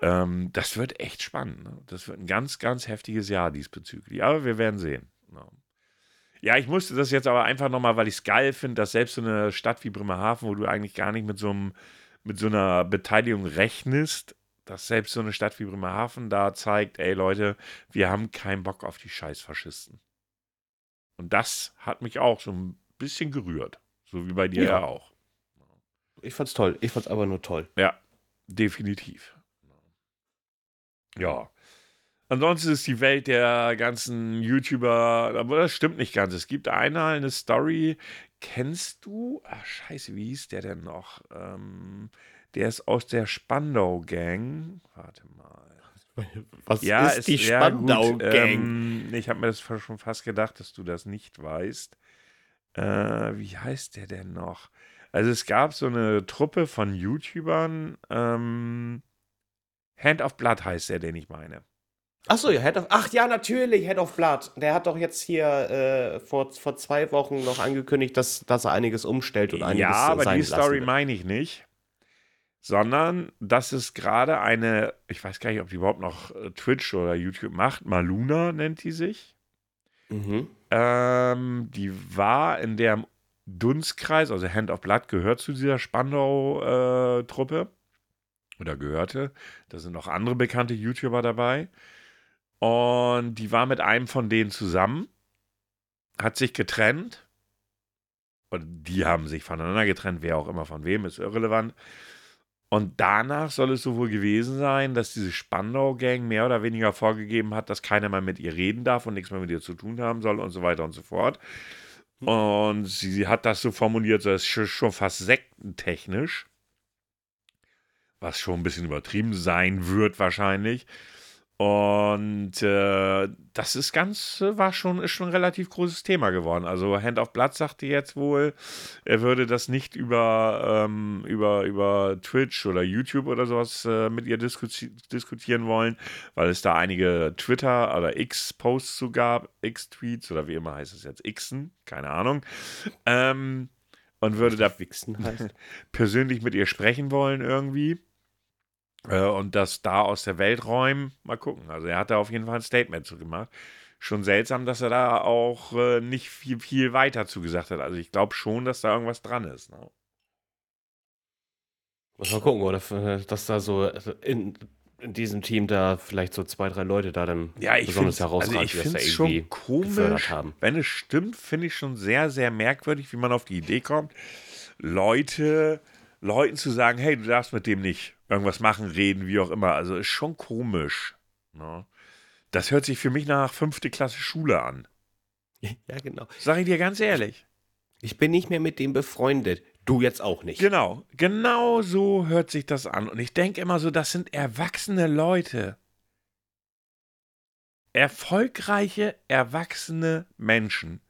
Speaker 1: Ähm, das wird echt spannend. Ne? Das wird ein ganz, ganz heftiges Jahr diesbezüglich. Aber wir werden sehen. Ja. Ja, ich musste das jetzt aber einfach nochmal, weil ich es geil finde, dass selbst so eine Stadt wie Bremerhaven, wo du eigentlich gar nicht mit so, einem, mit so einer Beteiligung rechnest, dass selbst so eine Stadt wie Bremerhaven da zeigt, ey Leute, wir haben keinen Bock auf die Scheißfaschisten. Und das hat mich auch so ein bisschen gerührt. So wie bei dir ja, ja auch.
Speaker 2: Ich fand's toll. Ich fand's aber nur toll.
Speaker 1: Ja, definitiv. Ja. Ansonsten ist die Welt der ganzen YouTuber, aber das stimmt nicht ganz. Es gibt einmal eine Story. Kennst du? Ach, scheiße, wie hieß der denn noch? Ähm, der ist aus der Spandau-Gang. Warte mal.
Speaker 2: Was ja, ist die Spandau-Gang?
Speaker 1: Ähm, ich habe mir das schon fast gedacht, dass du das nicht weißt. Äh, wie heißt der denn noch? Also es gab so eine Truppe von YouTubern. Ähm, Hand of Blood heißt der, den ich meine.
Speaker 2: Achso, ja, Head of, ach ja, natürlich, Head of Blood. Der hat doch jetzt hier äh, vor, vor zwei Wochen noch angekündigt, dass, dass er einiges umstellt und einiges
Speaker 1: Ja, aber die Story meine ich nicht sondern das ist gerade eine, ich weiß gar nicht, ob die überhaupt noch äh, Twitch oder YouTube macht, Maluna nennt die sich. Mhm. Ähm, die war in der Dunstkreis, also Hand of Blood gehört zu dieser Spandau-Truppe äh, oder gehörte. Da sind noch andere bekannte YouTuber dabei. Und die war mit einem von denen zusammen, hat sich getrennt. Und die haben sich voneinander getrennt, wer auch immer von wem, ist irrelevant. Und danach soll es so wohl gewesen sein, dass diese Spandau-Gang mehr oder weniger vorgegeben hat, dass keiner mehr mit ihr reden darf und nichts mehr mit ihr zu tun haben soll und so weiter und so fort. Hm. Und sie hat das so formuliert, so ist schon fast sektentechnisch, was schon ein bisschen übertrieben sein wird wahrscheinlich. Und äh, das ist ganz, war schon, ist schon ein relativ großes Thema geworden. Also Hand of Blood sagte jetzt wohl, er würde das nicht über, ähm, über, über Twitch oder YouTube oder sowas äh, mit ihr diskuti diskutieren wollen, weil es da einige Twitter- oder X-Posts zu gab, X-Tweets oder wie immer heißt es jetzt, Xen, keine Ahnung. Ähm, und würde da persönlich mit ihr sprechen wollen irgendwie. Äh, und das da aus der Welt räumen, mal gucken. Also er hat da auf jeden Fall ein Statement zu gemacht. Schon seltsam, dass er da auch äh, nicht viel, viel weiter zugesagt hat. Also ich glaube schon, dass da irgendwas dran ist. Ne?
Speaker 2: Muss mal gucken, oder dass da so in, in diesem Team da vielleicht so zwei, drei Leute da dann
Speaker 1: ja, ich besonders herausragend, also ich finde es schon komisch, haben. Wenn es stimmt, finde ich schon sehr, sehr merkwürdig, wie man auf die Idee kommt, Leute, Leuten zu sagen, hey, du darfst mit dem nicht irgendwas machen, reden, wie auch immer. Also ist schon komisch. Ne? Das hört sich für mich nach fünfte Klasse Schule an.
Speaker 2: Ja, genau.
Speaker 1: Sag ich dir ganz ehrlich.
Speaker 2: Ich bin nicht mehr mit dem befreundet. Du jetzt auch nicht.
Speaker 1: Genau, genau so hört sich das an. Und ich denke immer so, das sind erwachsene Leute. Erfolgreiche, erwachsene Menschen.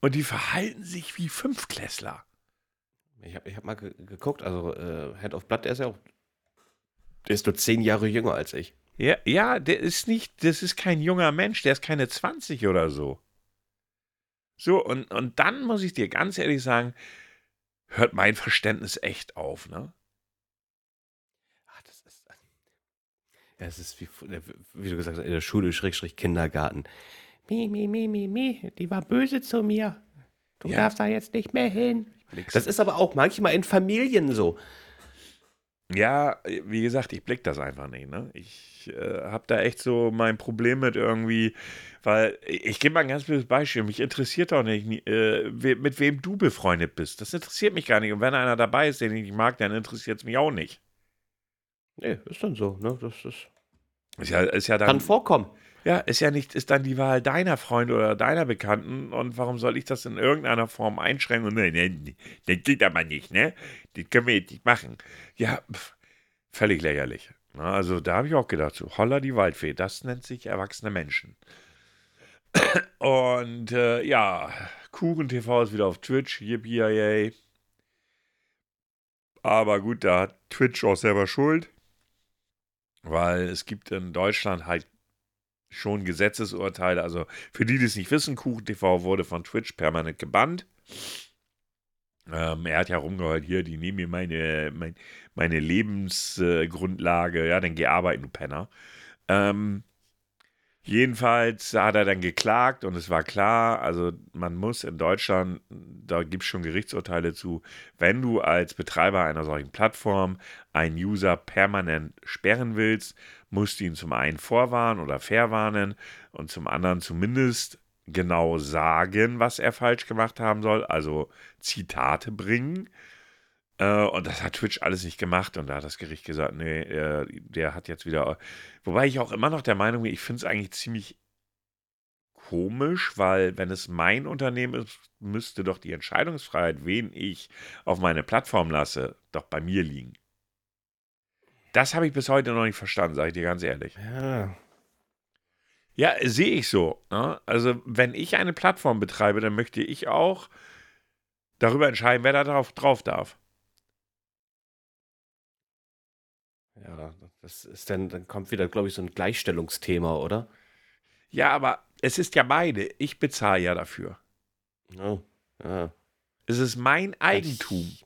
Speaker 1: Und die verhalten sich wie Fünfklässler.
Speaker 2: Ich habe ich hab mal ge geguckt, also äh, Head of Blood, der ist ja auch. Der ist nur zehn Jahre jünger als ich.
Speaker 1: Ja, ja, der ist nicht, das ist kein junger Mensch, der ist keine 20 oder so. So, und, und dann muss ich dir ganz ehrlich sagen, hört mein Verständnis echt auf, ne?
Speaker 2: Ach, das ist. Ja, es ist wie, wie du gesagt hast, in der Schule, Schrägstrich Kindergarten. Mi, mi, mi, mi, mi, die war böse zu mir. Du
Speaker 1: Ja.
Speaker 2: darfst da jetzt nicht mehr hin. Das ist aber auch manchmal in Familien so.
Speaker 1: Ja, wie gesagt, ich blick das einfach nicht. Ne? Ich äh, habe da echt so mein Problem mit irgendwie, weil ich, ich gebe mal ein ganz blödes Beispiel. Mich interessiert doch nicht, äh, we, mit wem du befreundet bist. Das interessiert mich gar nicht. Und wenn einer dabei ist, den ich nicht mag, dann interessiert es mich auch nicht.
Speaker 2: Nee, ist dann so, ne? Das ist,
Speaker 1: Ist ja, ist ja dann,
Speaker 2: kann vorkommen.
Speaker 1: Ja, ist ja nicht, ist dann die Wahl deiner Freunde oder deiner Bekannten. Und warum soll ich das in irgendeiner Form einschränken? Und nein, nein, das geht aber nicht, ne? Das können wir jetzt nicht machen. Ja, pf, völlig lächerlich. Na, also da habe ich auch gedacht, so, holla die Waldfee, das nennt sich erwachsene Menschen. Und äh, ja, Kuchen TV ist wieder auf Twitch, yippie yay. Aber gut, da hat Twitch auch selber Schuld, weil es gibt in Deutschland halt schon Gesetzesurteile. Also für die, die es nicht wissen, Kuchen TV wurde von Twitch permanent gebannt. Ähm, er hat ja rumgeheult, hier, die nehmen mir meine, mein, meine Lebensgrundlage. ja, dann geh arbeiten, du Penner. Ähm, jedenfalls hat er dann geklagt und es war klar, also man muss in Deutschland, da gibt es schon Gerichtsurteile zu, wenn du als Betreiber einer solchen Plattform einen User permanent sperren willst, musst du ihn zum einen vorwarnen oder verwarnen und zum anderen zumindest genau sagen, was er falsch gemacht haben soll, also Zitate bringen. Äh, und das hat Twitch alles nicht gemacht und da hat das Gericht gesagt, nee, äh, der hat jetzt wieder. Wobei ich auch immer noch der Meinung bin, ich finde es eigentlich ziemlich komisch, weil wenn es mein Unternehmen ist, müsste doch die Entscheidungsfreiheit, wen ich auf meine Plattform lasse, doch bei mir liegen. Das habe ich bis heute noch nicht verstanden, sage ich dir ganz ehrlich.
Speaker 2: Ja.
Speaker 1: Ja, sehe ich so. Ne? Also, wenn ich eine Plattform betreibe, dann möchte ich auch darüber entscheiden, wer da drauf, drauf darf.
Speaker 2: Ja, das ist dann, dann kommt wieder, glaube ich, so ein Gleichstellungsthema, oder?
Speaker 1: Ja, aber es ist ja beide. Ich bezahle ja dafür.
Speaker 2: Ja. ja.
Speaker 1: Es ist mein Eigentum.
Speaker 2: Ich,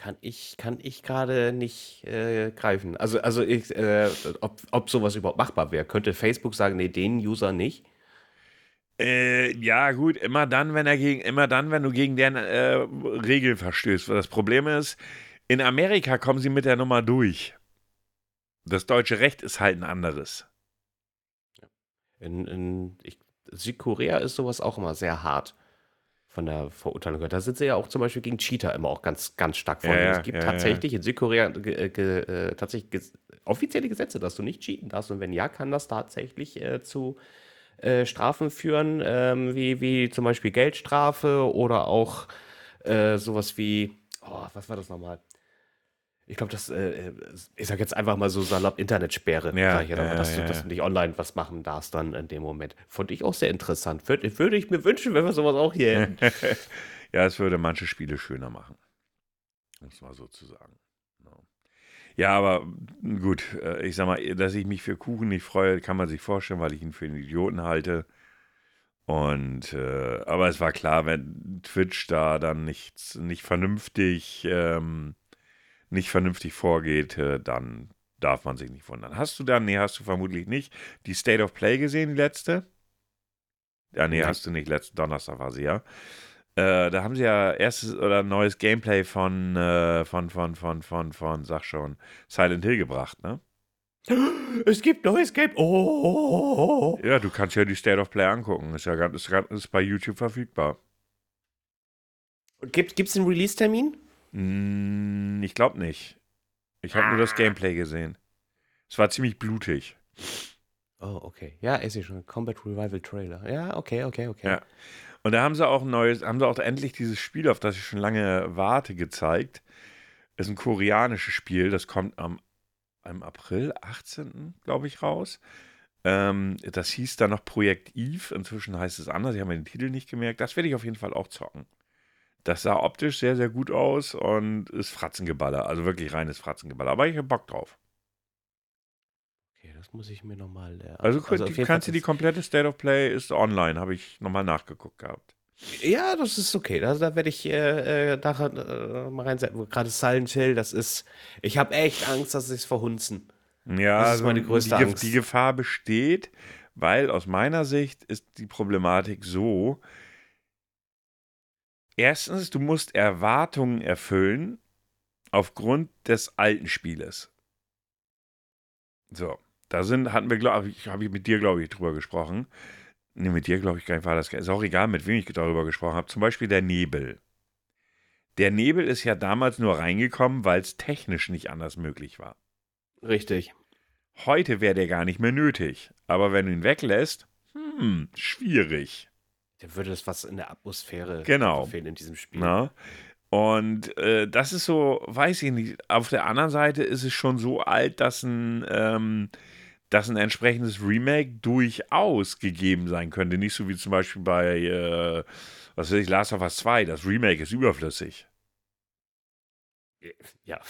Speaker 2: kann ich, kann ich gerade nicht äh, greifen. Also, also ich, äh, ob, ob sowas überhaupt machbar wäre. Könnte Facebook sagen, nee, den User nicht?
Speaker 1: Äh, ja, gut, immer dann, wenn er gegen, immer dann, wenn du gegen deren äh, Regeln verstößt. Das Problem ist, in Amerika kommen sie mit der Nummer durch. Das deutsche Recht ist halt ein anderes.
Speaker 2: In, in ich, Südkorea ist sowas auch immer sehr hart von der Verurteilung gehört. Da sind sie ja auch zum Beispiel gegen Cheater immer auch ganz, ganz stark vorne.
Speaker 1: Ja, ja,
Speaker 2: es gibt
Speaker 1: ja,
Speaker 2: tatsächlich in Südkorea ge, ge, äh, tatsächlich ges offizielle Gesetze, dass du nicht cheaten darfst. Und wenn ja, kann das tatsächlich äh, zu äh, Strafen führen, ähm, wie, wie zum Beispiel Geldstrafe oder auch äh, sowas wie, oh, was war das nochmal? Ich glaube, das, äh, ich sag jetzt einfach mal so salopp Internetsperre,
Speaker 1: Ja, ja,
Speaker 2: einfach, dass,
Speaker 1: ja,
Speaker 2: du, dass du nicht online was machen darfst dann in dem Moment. Fand ich auch sehr interessant. Würde, würde ich mir wünschen, wenn wir sowas auch hier hätten.
Speaker 1: ja, es würde manche Spiele schöner machen. Um es mal so zu sagen. Ja. Ja, aber gut, äh, ich sag mal, dass ich mich für Kuchen nicht freue, kann man sich vorstellen, weil ich ihn für einen Idioten halte. Und, äh, aber es war klar, wenn Twitch da dann nicht, nicht vernünftig, ähm, nicht vernünftig vorgeht, äh, dann darf man sich nicht wundern. Hast du dann, nee, hast du vermutlich nicht, die State of Play gesehen, die letzte? Ja, nee, hast du nicht, letzten Donnerstag war sie ja. Äh, da haben sie ja erstes oder neues Gameplay von, äh, von, von, von, von, von, sag schon, Silent Hill gebracht, ne?
Speaker 2: Es gibt neues Game. Oh.
Speaker 1: Ja, du kannst ja die State of Play angucken. Ist ja ganz, ist, ist bei YouTube verfügbar.
Speaker 2: Gibt es einen Release-Termin?
Speaker 1: Hm, ich glaube nicht. Ich habe nur das Gameplay gesehen. Es war ziemlich blutig.
Speaker 2: Oh, okay. Ja, ist ja schon. Combat Revival Trailer. Ja, okay, okay, okay.
Speaker 1: Ja. Und da haben sie auch ein neues, haben sie auch endlich dieses Spiel, auf das ich schon lange warte, gezeigt. Ist ein koreanisches Spiel, das kommt am, am April 18. glaube ich raus. Ähm, das hieß dann noch Projekt Eve, inzwischen heißt es anders, ich habe mir den Titel nicht gemerkt. Das werde ich auf jeden Fall auch zocken. Das sah optisch sehr, sehr gut aus und ist Fratzengeballer, also wirklich reines Fratzengeballer. Aber ich habe Bock drauf.
Speaker 2: Okay, das muss ich mir nochmal lernen.
Speaker 1: Also, also die, kannst du die komplette State of Play ist online, habe ich nochmal nachgeguckt gehabt.
Speaker 2: Ja, das ist okay. Also, da werde ich äh, äh, nachher äh, mal reinsetzen. Gerade Silent Hill, das ist. Ich habe echt Angst, dass sie es verhunzen.
Speaker 1: Ja, das ist also meine größte die, Angst. Die Gefahr besteht, weil aus meiner Sicht ist die Problematik so: Erstens, du musst Erwartungen erfüllen aufgrund des alten Spieles. So, da sind, hatten wir, glaube ich, habe ich mit dir, glaube ich, drüber gesprochen. Ne, mit dir, glaube ich, gar nicht war das. Ist auch egal, mit wem ich darüber gesprochen habe. Zum Beispiel der Nebel. Der Nebel ist ja damals nur reingekommen, weil es technisch nicht anders möglich war.
Speaker 2: Richtig.
Speaker 1: Heute wäre der gar nicht mehr nötig. Aber wenn du ihn weglässt, hm, schwierig.
Speaker 2: Der würde das was in der Atmosphäre
Speaker 1: genau.
Speaker 2: fehlen in diesem Spiel.
Speaker 1: Na? Und äh, das ist so, weiß ich nicht. Auf der anderen Seite ist es schon so alt, dass ein, ähm, dass ein entsprechendes Remake durchaus gegeben sein könnte. Nicht so wie zum Beispiel bei, äh, was weiß ich, Last of Us 2. Das Remake ist überflüssig.
Speaker 2: Ja.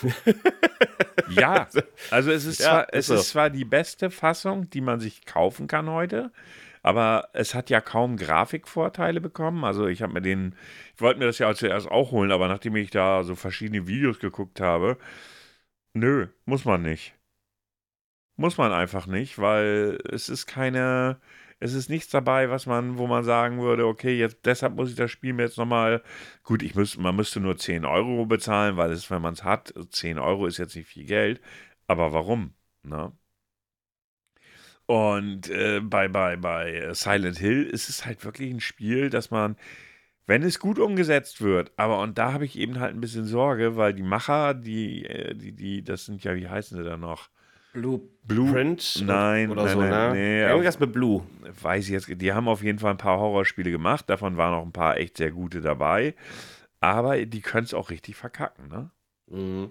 Speaker 1: ja, also es ist, ja, zwar, es so. ist zwar die beste Fassung, die man sich kaufen kann heute, aber es hat ja kaum Grafikvorteile bekommen. Also ich habe mir den, ich wollte mir das ja zuerst auch holen, aber nachdem ich da so verschiedene Videos geguckt habe, nö, muss man nicht. Muss man einfach nicht, weil es ist keine, es ist nichts dabei, was man, wo man sagen würde, okay, jetzt deshalb muss ich das Spiel mir jetzt nochmal, gut, ich müsste, man müsste nur 10 Euro bezahlen, weil es, wenn man es hat, 10 Euro ist jetzt nicht viel Geld, aber warum? Ne? Und äh, bei, bei, bei Silent Hill ist es halt wirklich ein Spiel, dass man, wenn es gut umgesetzt wird, aber und da habe ich eben halt ein bisschen Sorge, weil die Macher, die, äh, die, die, das sind ja, wie heißen sie da noch?
Speaker 2: Blue, Blueprint?
Speaker 1: Nein,
Speaker 2: oder
Speaker 1: nein,
Speaker 2: so,
Speaker 1: nein,
Speaker 2: ne? Nee, Irgendwas mit Blue.
Speaker 1: Weiß ich jetzt, die haben auf jeden Fall ein paar Horrorspiele gemacht, davon waren auch ein paar echt sehr gute dabei, aber die können es auch richtig verkacken, ne? Mhm.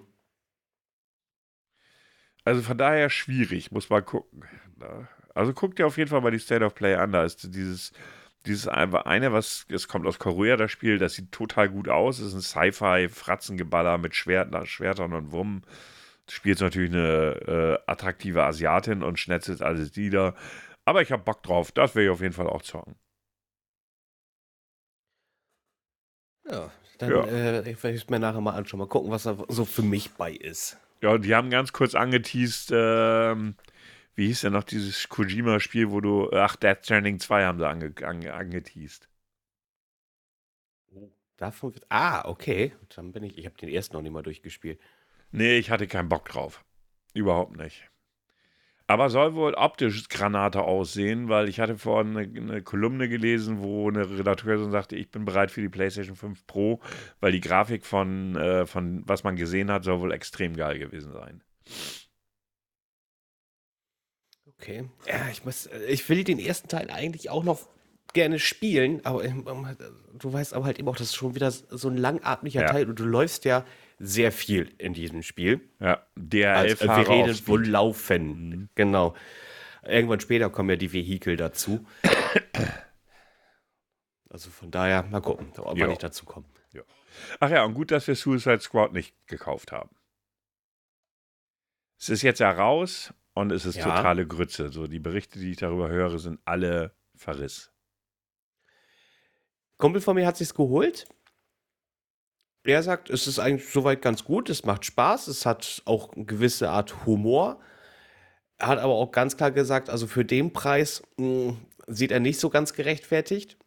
Speaker 1: Also von daher schwierig, muss man gucken. Also guck dir auf jeden Fall mal die State of Play an. Da ist dieses, dieses eine, was, es kommt aus Korea, das Spiel, das sieht total gut aus. Es ist ein Sci-Fi-Fratzengeballer mit Schwert, Schwertern und Wummen. Spielt natürlich eine äh, attraktive Asiatin und schnetzelt alles nieder. Aber ich habe Bock drauf. Das will ich auf jeden Fall auch zocken.
Speaker 2: Ja, dann ja. Äh, ich werde es mir nachher mal anschauen. Mal gucken, was da so für mich bei ist.
Speaker 1: Ja, die haben ganz kurz angeteased, ähm, wie hieß denn noch dieses Kojima-Spiel, wo du, ach, Death Stranding 2 haben sie ange, ange, angeteased.
Speaker 2: Oh, davon wird, ah, okay. Dann bin ich, ich habe den ersten noch nicht mal durchgespielt.
Speaker 1: Nee, ich hatte keinen Bock drauf. Überhaupt nicht. Aber soll wohl optisch Granate aussehen, weil ich hatte vorhin eine, eine, Kolumne gelesen, wo eine Redakteurin sagte, ich bin bereit für die PlayStation 5 Pro, weil die Grafik von, äh, von was man gesehen hat, soll wohl extrem geil gewesen sein.
Speaker 2: Okay. Ja, ich muss, ich will den ersten Teil eigentlich auch noch gerne spielen, aber ähm, du weißt aber halt eben auch, das ist schon wieder so ein langatmiger ja. Teil und du läufst ja sehr viel in diesem Spiel.
Speaker 1: Ja,
Speaker 2: der also, Wir reden wohl laufen. Mhm. Genau. Irgendwann später kommen ja die Vehikel dazu. Also von daher, mal gucken, ob wir nicht dazu kommen.
Speaker 1: Ja. Ach ja, und gut, dass wir Suicide Squad nicht gekauft haben. Es ist jetzt ja raus und es ist ja. totale Grütze. So, die Berichte, die ich darüber höre, sind alle Verriss.
Speaker 2: Kumpel von mir hat sich's geholt. Er sagt, es ist eigentlich soweit ganz gut, es macht Spaß, es hat auch eine gewisse Art Humor. Er hat aber auch ganz klar gesagt, also für den Preis mh, hm, sieht er nicht so ganz gerechtfertigt.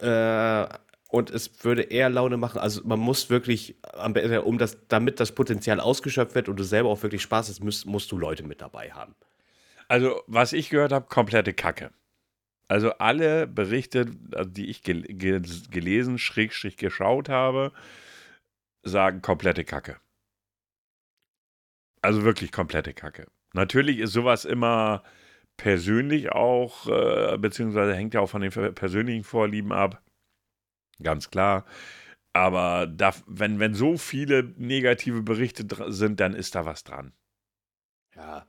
Speaker 2: Äh, und es würde eher Laune machen. Also man muss wirklich, um das, damit das Potenzial ausgeschöpft wird und du selber auch wirklich Spaß hast, musst, musst du Leute mit dabei haben.
Speaker 1: Also, was ich gehört habe, komplette Kacke. Also alle Berichte, also die ich gel gel gelesen, schrägstrich geschaut habe, sagen komplette Kacke. Also wirklich komplette Kacke. Natürlich ist sowas immer persönlich auch, äh, beziehungsweise hängt ja auch von den persönlichen Vorlieben ab. Ganz klar. Aber da, wenn, wenn so viele negative Berichte sind, dann ist da was dran.
Speaker 2: Ja.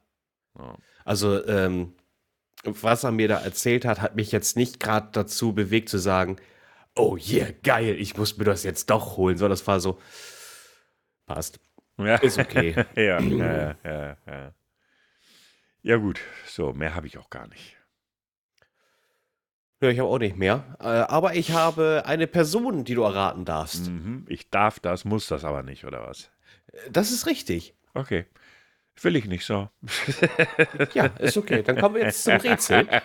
Speaker 1: Ja.
Speaker 2: Also, ähm, was er mir da erzählt hat, hat mich jetzt nicht gerade dazu bewegt zu sagen, oh yeah, geil, ich muss mir das jetzt doch holen, sondern das war so, passt,
Speaker 1: Ja.
Speaker 2: ist okay.
Speaker 1: ja, ja, ja, ja. Ja, gut. So, mehr habe ich auch gar nicht.
Speaker 2: Ja, ich habe auch nicht mehr. Äh, aber ich habe eine Person, die du erraten darfst.
Speaker 1: Mhm. Ich darf das, muss das aber nicht, oder was?
Speaker 2: Das ist richtig.
Speaker 1: Okay. Will ich nicht so.
Speaker 2: Ja, ist okay. Dann kommen wir jetzt zum Rätsel.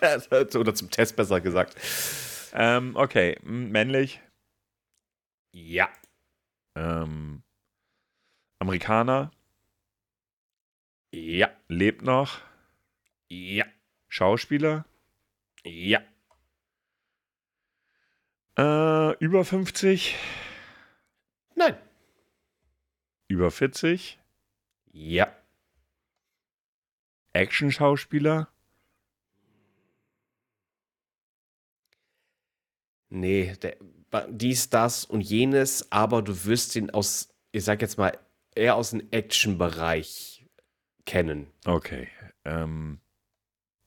Speaker 2: Oder zum Test besser gesagt.
Speaker 1: ähm, okay. Männlich.
Speaker 2: Ja.
Speaker 1: Ähm, Amerikaner.
Speaker 2: Ja.
Speaker 1: Lebt noch.
Speaker 2: Ja.
Speaker 1: Schauspieler.
Speaker 2: Ja.
Speaker 1: Äh, über 50.
Speaker 2: Nein.
Speaker 1: Über 40.
Speaker 2: Ja.
Speaker 1: Action-Schauspieler.
Speaker 2: Nee, der, dies, das und jenes, aber du wirst ihn aus, ich sag jetzt mal, eher aus dem Action-Bereich kennen.
Speaker 1: Okay. Ähm,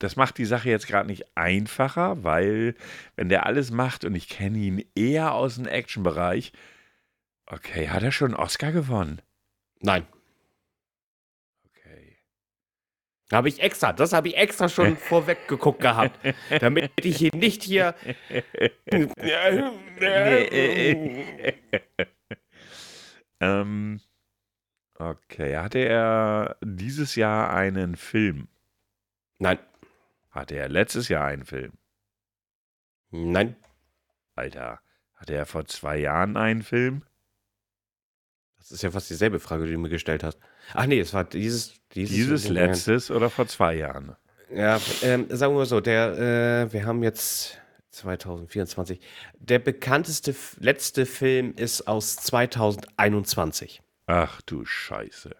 Speaker 1: das macht die Sache jetzt gerade nicht einfacher, weil wenn der alles macht und ich kenne ihn eher aus dem Action-Bereich, okay, hat er schon einen Oscar gewonnen?
Speaker 2: Nein.
Speaker 1: Okay.
Speaker 2: Habe ich extra, das habe ich extra schon vorweg geguckt gehabt, damit ich ihn nicht hier.
Speaker 1: ähm, okay, hatte er dieses Jahr einen Film?
Speaker 2: Nein,
Speaker 1: Hatte er letztes Jahr einen Film?
Speaker 2: nein,
Speaker 1: Alter, hatte er vor zwei Jahren einen Film?
Speaker 2: das ist ja fast dieselbe Frage, die du mir gestellt hast. Ach nee, es war dieses. Dieses,
Speaker 1: Dieses letztes oder vor zwei Jahren?
Speaker 2: Ja, ähm, sagen wir mal so, der, äh, wir haben jetzt 2024. Der bekannteste letzte Film ist aus 2021.
Speaker 1: Ach du Scheiße.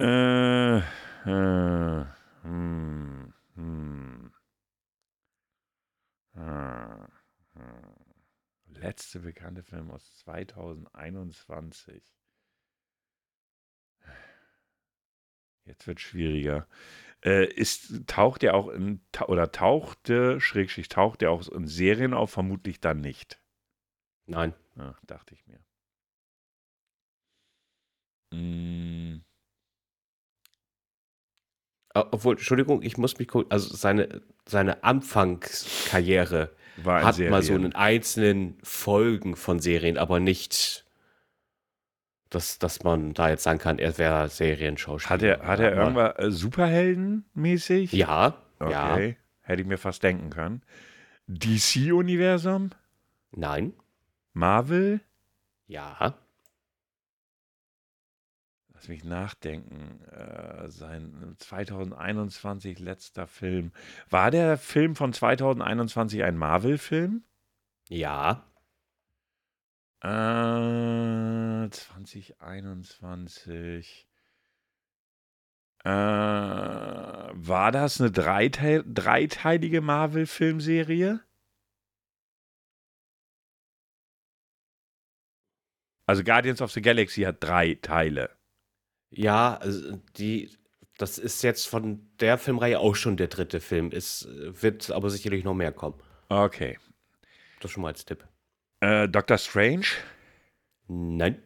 Speaker 1: Äh, äh, hm, hm. Ah, hm. Letzte bekannte Film aus 2021. Jetzt wird schwieriger. Äh, ist, taucht er auch in, ta- oder tauchte, Schrägstrich, taucht er auch in Serien auf? Vermutlich dann nicht.
Speaker 2: Nein.
Speaker 1: Ja, dachte ich mir. Mm,
Speaker 2: Obwohl, Entschuldigung, ich muss mich gucken. Also seine, seine Anfangskarriere hat mal so
Speaker 1: Serien-
Speaker 2: in einzelnen Folgen von Serien, aber nicht, dass, dass man da jetzt sagen kann, er wäre Serienschauspieler.
Speaker 1: Hat er, hat er irgendwas äh, Superhelden-mäßig?
Speaker 2: Ja, ja,
Speaker 1: Okay. Hätte ich mir fast denken können. DC-Universum?
Speaker 2: nein,
Speaker 1: Marvel?
Speaker 2: ja,
Speaker 1: Lass mich nachdenken. Äh, sein 2021 letzter Film. War der Film von 2021 ein Marvel-Film?
Speaker 2: ja,
Speaker 1: Äh, 2021. Äh, war das eine dreiteil dreiteilige Marvel-Filmserie? Also Guardians of the Galaxy hat drei Teile.
Speaker 2: Ja, also die, das ist jetzt von der Filmreihe auch schon der dritte Film. Es äh, wird aber sicherlich noch mehr kommen.
Speaker 1: Okay.
Speaker 2: Das schon mal als Tipp.
Speaker 1: Äh, Doctor Strange?
Speaker 2: Nein,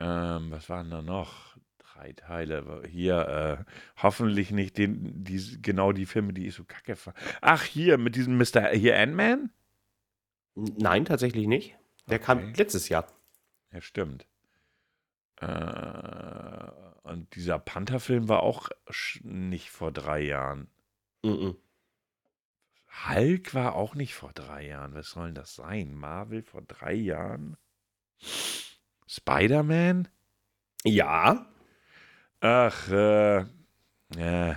Speaker 1: Ähm, was waren da noch? Drei Teile. Hier, äh, hoffentlich nicht den, die, genau die Filme, die ich so kacke fand. Ach, hier, mit diesem Mr. Hier Ant-Man?
Speaker 2: nein, tatsächlich nicht. Der kam
Speaker 1: Okay.
Speaker 2: letztes Jahr.
Speaker 1: Ja, stimmt. Äh, und dieser Panther-Film war auch nicht vor drei Jahren.
Speaker 2: Mhm.
Speaker 1: Hulk war auch nicht vor drei Jahren. Was soll denn das sein? Marvel vor drei Jahren? Spider-Man?
Speaker 2: Ja,
Speaker 1: Ach, äh, äh,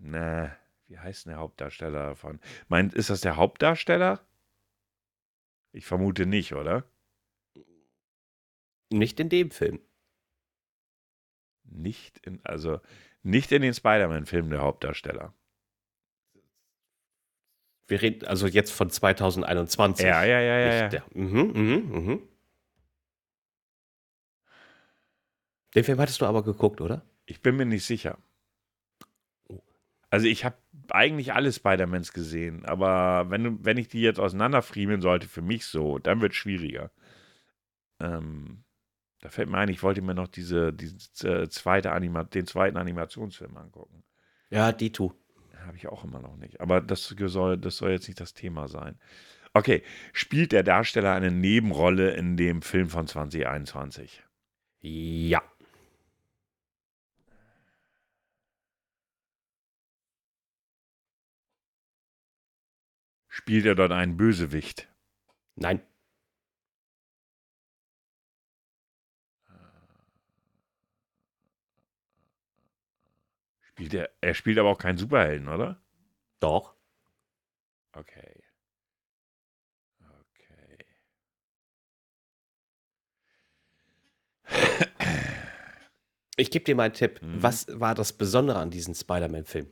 Speaker 1: na, wie heißt denn der Hauptdarsteller davon? Meint, ist das der Hauptdarsteller? Ich vermute nicht, oder?
Speaker 2: nicht in dem Film.
Speaker 1: Nicht in, also nicht in den Spider-Man-Filmen der Hauptdarsteller.
Speaker 2: Wir reden also jetzt von 2021.
Speaker 1: Ja, ja, ja, ja.
Speaker 2: Der- Mhm, mhm, mhm. Den Film hattest du aber geguckt, oder?
Speaker 1: Ich bin mir nicht sicher. Also ich habe eigentlich alle Spider-Mans gesehen, aber wenn, wenn ich die jetzt auseinanderfriemeln sollte, für mich so, dann wird es schwieriger. Ähm, da fällt mir ein, ich wollte mir noch diese, diese äh, zweite Anima den zweiten Animationsfilm angucken.
Speaker 2: Ja, die tu.
Speaker 1: Habe ich auch immer noch nicht. Aber das soll, das soll jetzt nicht das Thema sein. Okay, spielt der Darsteller eine Nebenrolle in dem Film von 2021?
Speaker 2: Ja.
Speaker 1: Spielt er dort einen Bösewicht?
Speaker 2: Nein.
Speaker 1: Spielt er, er spielt aber auch keinen Superhelden, oder?
Speaker 2: Doch.
Speaker 1: Okay. Okay.
Speaker 2: Ich gebe dir mal einen Tipp.
Speaker 1: Mhm.
Speaker 2: Was war das Besondere an diesem Spider-Man-Film?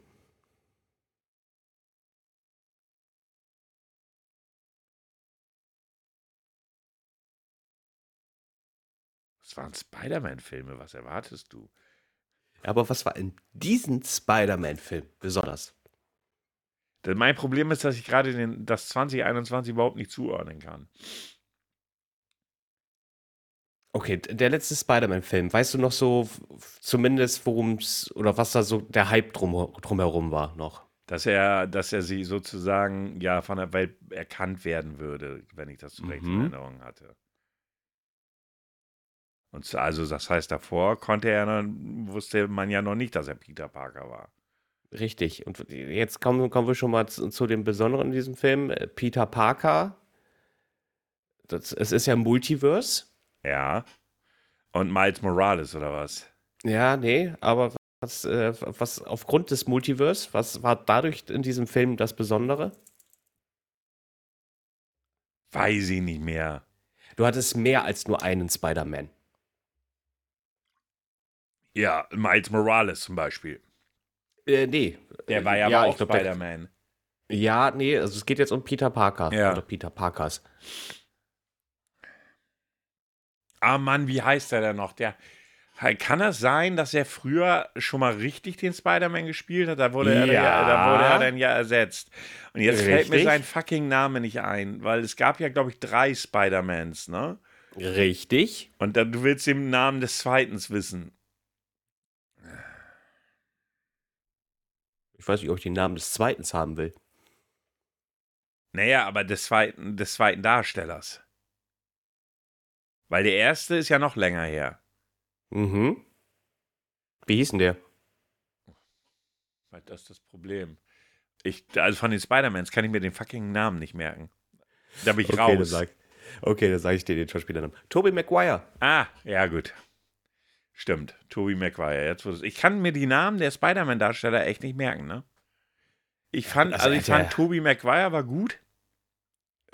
Speaker 1: Das waren Spider-Man-Filme, was erwartest du?
Speaker 2: Aber was war in diesem Spider-Man-Film besonders?
Speaker 1: Denn mein Problem ist, dass ich gerade den- das 2021 überhaupt nicht zuordnen kann.
Speaker 2: Okay, der letzte Spider-Man-Film, weißt du noch so zumindest, worum es oder was da so der Hype drum, drumherum war noch?
Speaker 1: Dass er, dass er sie sozusagen ja von der Welt erkannt werden würde, wenn ich das so recht in
Speaker 2: Mhm.
Speaker 1: Erinnerung hatte. Und so- also das heißt, davor konnte er noch, wusste man ja noch nicht, dass er Peter Parker war.
Speaker 2: Richtig. Und jetzt kommen, kommen wir schon mal zu, zu dem Besonderen in diesem Film. Äh, Peter Parker. Das, es ist ja ein Multiverse.
Speaker 1: Ja. Und Miles Morales oder was?
Speaker 2: Ja, nee, aber was, äh, was aufgrund des Multiverse, was war dadurch in diesem Film das Besondere?
Speaker 1: Weiß ich nicht mehr.
Speaker 2: Du hattest mehr als nur einen Spider-Man.
Speaker 1: Ja, Miles Morales zum Beispiel.
Speaker 2: Äh, nee.
Speaker 1: Der war ja,
Speaker 2: Ja,
Speaker 1: auch Spider-Man.
Speaker 2: Ja, nee, also es geht jetzt um Peter Parker.
Speaker 1: Ja.
Speaker 2: Oder Peter Parkers.
Speaker 1: Ah Mann, wie heißt der denn noch? Der, kann das sein, dass er früher schon mal richtig den Spider-Man gespielt hat? Da wurde, er,
Speaker 2: Ja.
Speaker 1: ja, da wurde er dann ja ersetzt. Und jetzt fällt mir
Speaker 2: Richtig.
Speaker 1: sein fucking Name nicht ein, weil es gab ja, glaube ich, drei Spider-Mans, ne?
Speaker 2: Richtig.
Speaker 1: Und dann, du willst den Namen des zweiten wissen.
Speaker 2: Weiß nicht, ob ich den Namen des zweiten haben will.
Speaker 1: Naja, aber des zweiten, des zweiten Darstellers. Weil der erste ist ja noch länger her.
Speaker 2: Mhm. Wie hieß denn der?
Speaker 1: Das ist das Problem. Ich, also von den Spider-Mans kann ich mir den fucking Namen nicht merken. Da bin ich
Speaker 2: Okay, dann
Speaker 1: raus.
Speaker 2: sag, okay, dann sage ich dir den Schauspielernamen. Tobey Maguire.
Speaker 1: Ah, ja, gut. Stimmt. Tobey Maguire. Jetzt, du's- ich kann mir die Namen der Spider-Man-Darsteller echt nicht merken, ne? Ich fand,
Speaker 2: Also,
Speaker 1: also, ich fand Tobey Maguire war gut,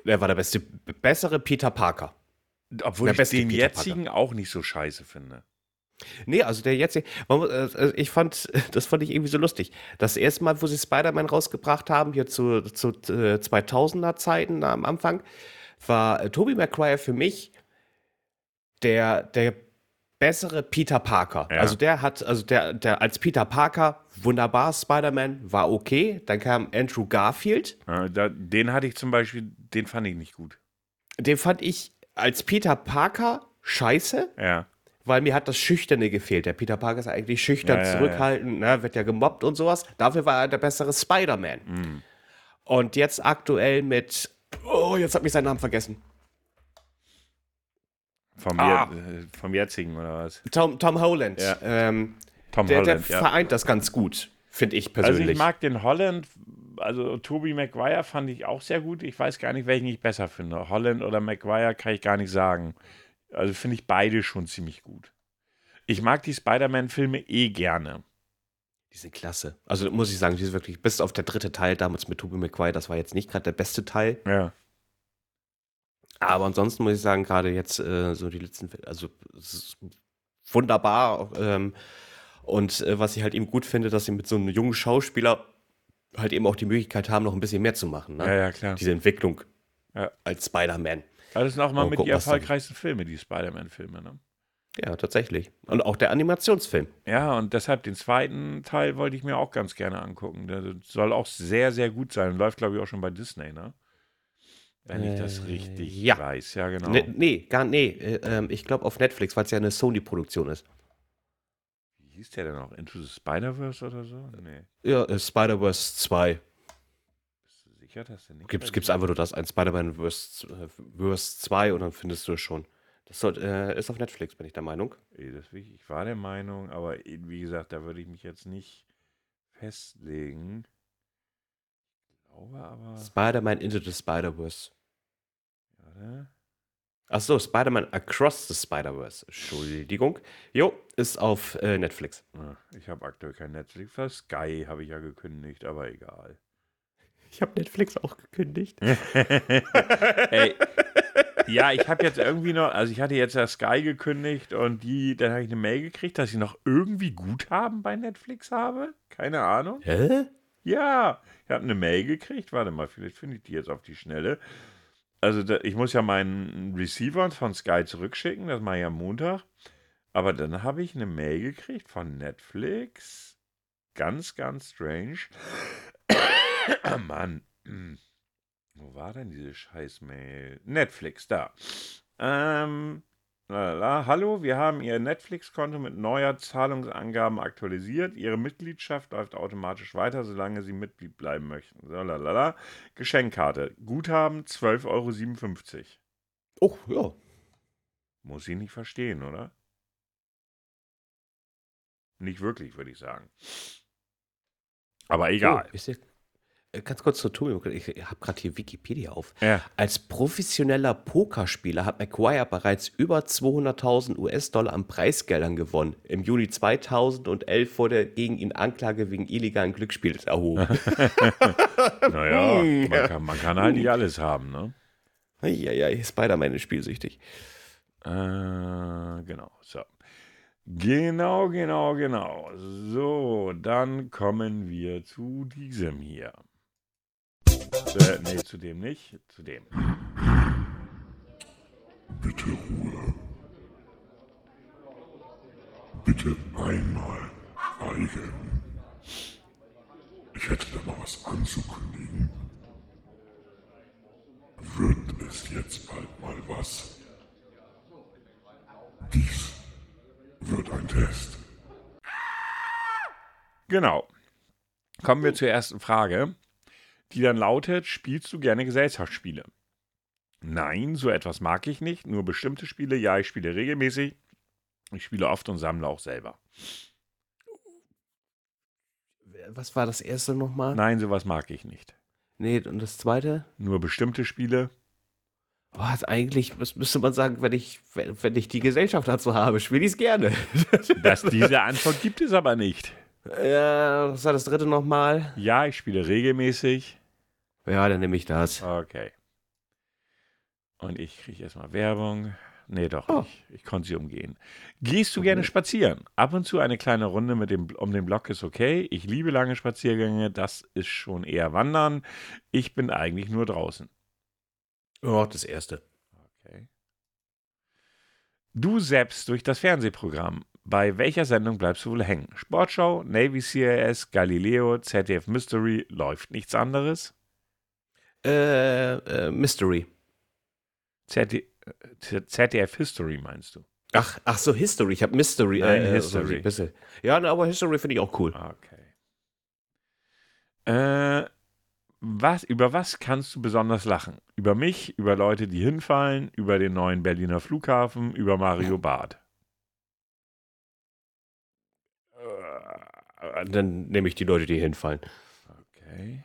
Speaker 2: Der war der beste, bessere Peter Parker.
Speaker 1: obwohl
Speaker 2: Der
Speaker 1: ich den
Speaker 2: Peter
Speaker 1: jetzigen auch nicht so scheiße finde.
Speaker 2: Nee, also der man muss- äh, ich fand, das fand ich irgendwie so lustig. Das erste Mal, wo sie Spider-Man rausgebracht haben, hier zu, zu äh, 2000er Zeiten am Anfang, war äh, Tobey Maguire für mich der, der bessere Peter Parker.
Speaker 1: Ja.
Speaker 2: Also der hat, also der, der als Peter Parker wunderbar, Spider-Man war okay. Dann kam Andrew Garfield.
Speaker 1: Ja, da, den hatte ich zum Beispiel, den fand ich nicht gut.
Speaker 2: Den fand ich als Peter Parker scheiße.
Speaker 1: Ja.
Speaker 2: weil mir hat das Schüchterne gefehlt. Der Peter Parker ist eigentlich schüchtern,
Speaker 1: Ja,
Speaker 2: zurückhaltend, Ne, wird ja gemobbt und sowas. Dafür war er der bessere Spider-Man.
Speaker 1: Mhm.
Speaker 2: Und jetzt aktuell mit, oh, jetzt hat mich sein Namen vergessen.
Speaker 1: Vom,
Speaker 2: Ah.
Speaker 1: je- äh, vom jetzigen oder was?
Speaker 2: Tom, Tom Holland.
Speaker 1: Ja.
Speaker 2: Ähm,
Speaker 1: Tom
Speaker 2: der, der
Speaker 1: Holland, ja.
Speaker 2: vereint das ganz gut, finde ich
Speaker 1: Also
Speaker 2: persönlich.
Speaker 1: ich mag den Holland, also Tobey Maguire fand ich auch sehr gut. Ich weiß gar nicht, welchen ich besser finde. Holland oder Maguire kann ich gar nicht sagen. Also finde ich beide schon ziemlich gut. Ich mag die Spider-Man-Filme eh gerne.
Speaker 2: die sind klasse. Also muss ich sagen, die sind wirklich, bis auf der dritte Teil damals mit Tobey Maguire, das war jetzt nicht gerade der beste Teil.
Speaker 1: Ja.
Speaker 2: Aber ansonsten muss ich sagen, gerade jetzt äh, so die letzten, also es ist wunderbar. Ähm, und äh, was ich halt eben gut finde, dass sie mit so einem jungen Schauspieler halt eben auch die Möglichkeit haben, noch ein bisschen mehr zu machen. Ne?
Speaker 1: Ja, ja, klar.
Speaker 2: Diese Entwicklung
Speaker 1: Ja.
Speaker 2: als Spider-Man.
Speaker 1: Das sind auch mal
Speaker 2: Mal
Speaker 1: mit
Speaker 2: gucken,
Speaker 1: die erfolgreichsten Filme, die Spider-Man-Filme, ne?
Speaker 2: Ja, tatsächlich. Und auch der Animationsfilm.
Speaker 1: Ja, und deshalb den zweiten Teil wollte ich mir auch ganz gerne angucken. Der soll auch sehr, sehr gut sein. Läuft, glaube ich, auch schon bei Disney, ne? Wenn ich das
Speaker 2: Äh,
Speaker 1: richtig
Speaker 2: ja.
Speaker 1: weiß. Ja, genau.
Speaker 2: Nee, nee, gar nee. Äh, ähm, ich glaube auf Netflix, weil es ja eine Sony-Produktion ist.
Speaker 1: Wie hieß der denn auch? Into the Spider-Verse oder so? Nee.
Speaker 2: Ja, äh, Spider-Verse 2.
Speaker 1: Bist du sicher, dass der nicht.
Speaker 2: Gibt's, gibt's einfach nur das, ein Spider-Man Verse, äh, Verse 2 und dann findest du es schon. Das soll, äh, ist auf Netflix, bin ich der Meinung.
Speaker 1: Ich, war der Meinung, aber wie gesagt, da würde ich mich jetzt nicht festlegen. Ich glaube aber.
Speaker 2: Spider-Man Into the Spider-Verse.
Speaker 1: Warte.
Speaker 2: Achso, Spider-Man Across the Spider-Verse. Entschuldigung. Jo, ist auf äh, Netflix.
Speaker 1: Ah, Ich habe aktuell kein Netflix. Für Sky habe ich ja gekündigt, aber egal.
Speaker 2: Ich habe Netflix auch gekündigt.
Speaker 1: Ey, ja, ich habe jetzt irgendwie noch, also ich hatte jetzt ja Sky gekündigt und die, dann habe ich eine Mail gekriegt, dass ich noch irgendwie Guthaben bei Netflix habe. Keine Ahnung.
Speaker 2: Hä?
Speaker 1: Ja, ich habe eine Mail gekriegt. Warte mal, vielleicht finde ich die jetzt auf die Schnelle. Also da, ich muss ja meinen Receiver von Sky zurückschicken, das mache ich am Montag. Aber dann habe ich eine Mail gekriegt von Netflix. Ganz, ganz strange. Ah, Mann. Hm. Wo war denn diese Scheiß-Mail? Netflix, da. Ähm, lalala. Hallo, wir haben Ihr Netflix-Konto mit neuer Zahlungsangaben aktualisiert. Ihre Mitgliedschaft läuft automatisch weiter, solange Sie Mitglied bleiben möchten. So, lalala. Geschenkkarte. Guthaben 12,57 Euro.
Speaker 2: Oh, ja.
Speaker 1: Muss ich nicht verstehen, oder? Nicht wirklich, würde ich sagen. Aber egal.
Speaker 2: Oh, ich seh, äh, ganz kurz zu Tobi, ich habe gerade hier Wikipedia auf.
Speaker 1: Ja.
Speaker 2: Als professioneller Pokerspieler hat McGuire bereits über 200.000 US-Dollar an Preisgeldern gewonnen. Im Juni 2011 wurde gegen ihn Anklage wegen illegalen Glücksspiels erhoben.
Speaker 1: Naja,
Speaker 2: Hm,
Speaker 1: man kann, man kann halt nicht alles haben, ne?
Speaker 2: ja, ja, Spider-Man ist spielsüchtig.
Speaker 1: Äh, genau, so. Genau, genau, genau. So, dann kommen wir zu diesem hier. Äh, nee, zu dem nicht, zu dem.
Speaker 3: Bitte Ruhe. Bitte einmal schweigen. Ich hätte da mal was anzukündigen. Wird es jetzt bald mal was? Dies wird ein Test.
Speaker 1: Genau. Kommen wir zur ersten Frage, die dann lautet: Spielst du gerne Gesellschaftsspiele? Nein, so etwas mag ich nicht. Nur bestimmte Spiele. Ja, ich spiele regelmäßig. Ich spiele oft und sammle auch selber.
Speaker 2: Was war das erste nochmal?
Speaker 1: Nein, sowas mag ich nicht.
Speaker 2: Nee, und das zweite?
Speaker 1: Nur bestimmte Spiele.
Speaker 2: Was eigentlich müsste man sagen, wenn ich, wenn, wenn ich die Gesellschaft dazu habe, spiele ich es gerne.
Speaker 1: Das, diese Antwort gibt es aber nicht.
Speaker 2: ja, was war das dritte nochmal?
Speaker 1: Ja, ich spiele regelmäßig.
Speaker 2: Ja, dann nehme ich das.
Speaker 1: Okay. Und ich kriege erstmal Werbung. Nee, doch
Speaker 2: Oh.
Speaker 1: nicht. Ich konnte sie umgehen. Gehst du gerne spazieren? Ab und zu eine kleine Runde mit dem, um den Block ist okay. Ich liebe lange Spaziergänge. Das ist schon eher Wandern. Ich bin eigentlich nur draußen.
Speaker 2: Oh, das erste.
Speaker 1: Okay. Du selbst durch das Fernsehprogramm. Bei welcher Sendung bleibst du wohl hängen? Sportschau, Navy CIS, Galileo, ZDF Mystery, läuft nichts anderes?
Speaker 2: Äh, äh, Mystery.
Speaker 1: ZD, äh, ZDF History meinst du?
Speaker 2: Ach, ach so, History. Ich habe Mystery.
Speaker 1: Nein,
Speaker 2: äh,
Speaker 1: History.
Speaker 2: so. Ja, na, aber History finde ich auch cool.
Speaker 1: Okay. Äh, was, über was kannst du besonders lachen? Über mich, über Leute, die hinfallen, über den neuen Berliner Flughafen, über Mario Barth.
Speaker 2: Äh, Dann nehme ich die Leute, die hinfallen.
Speaker 1: Okay.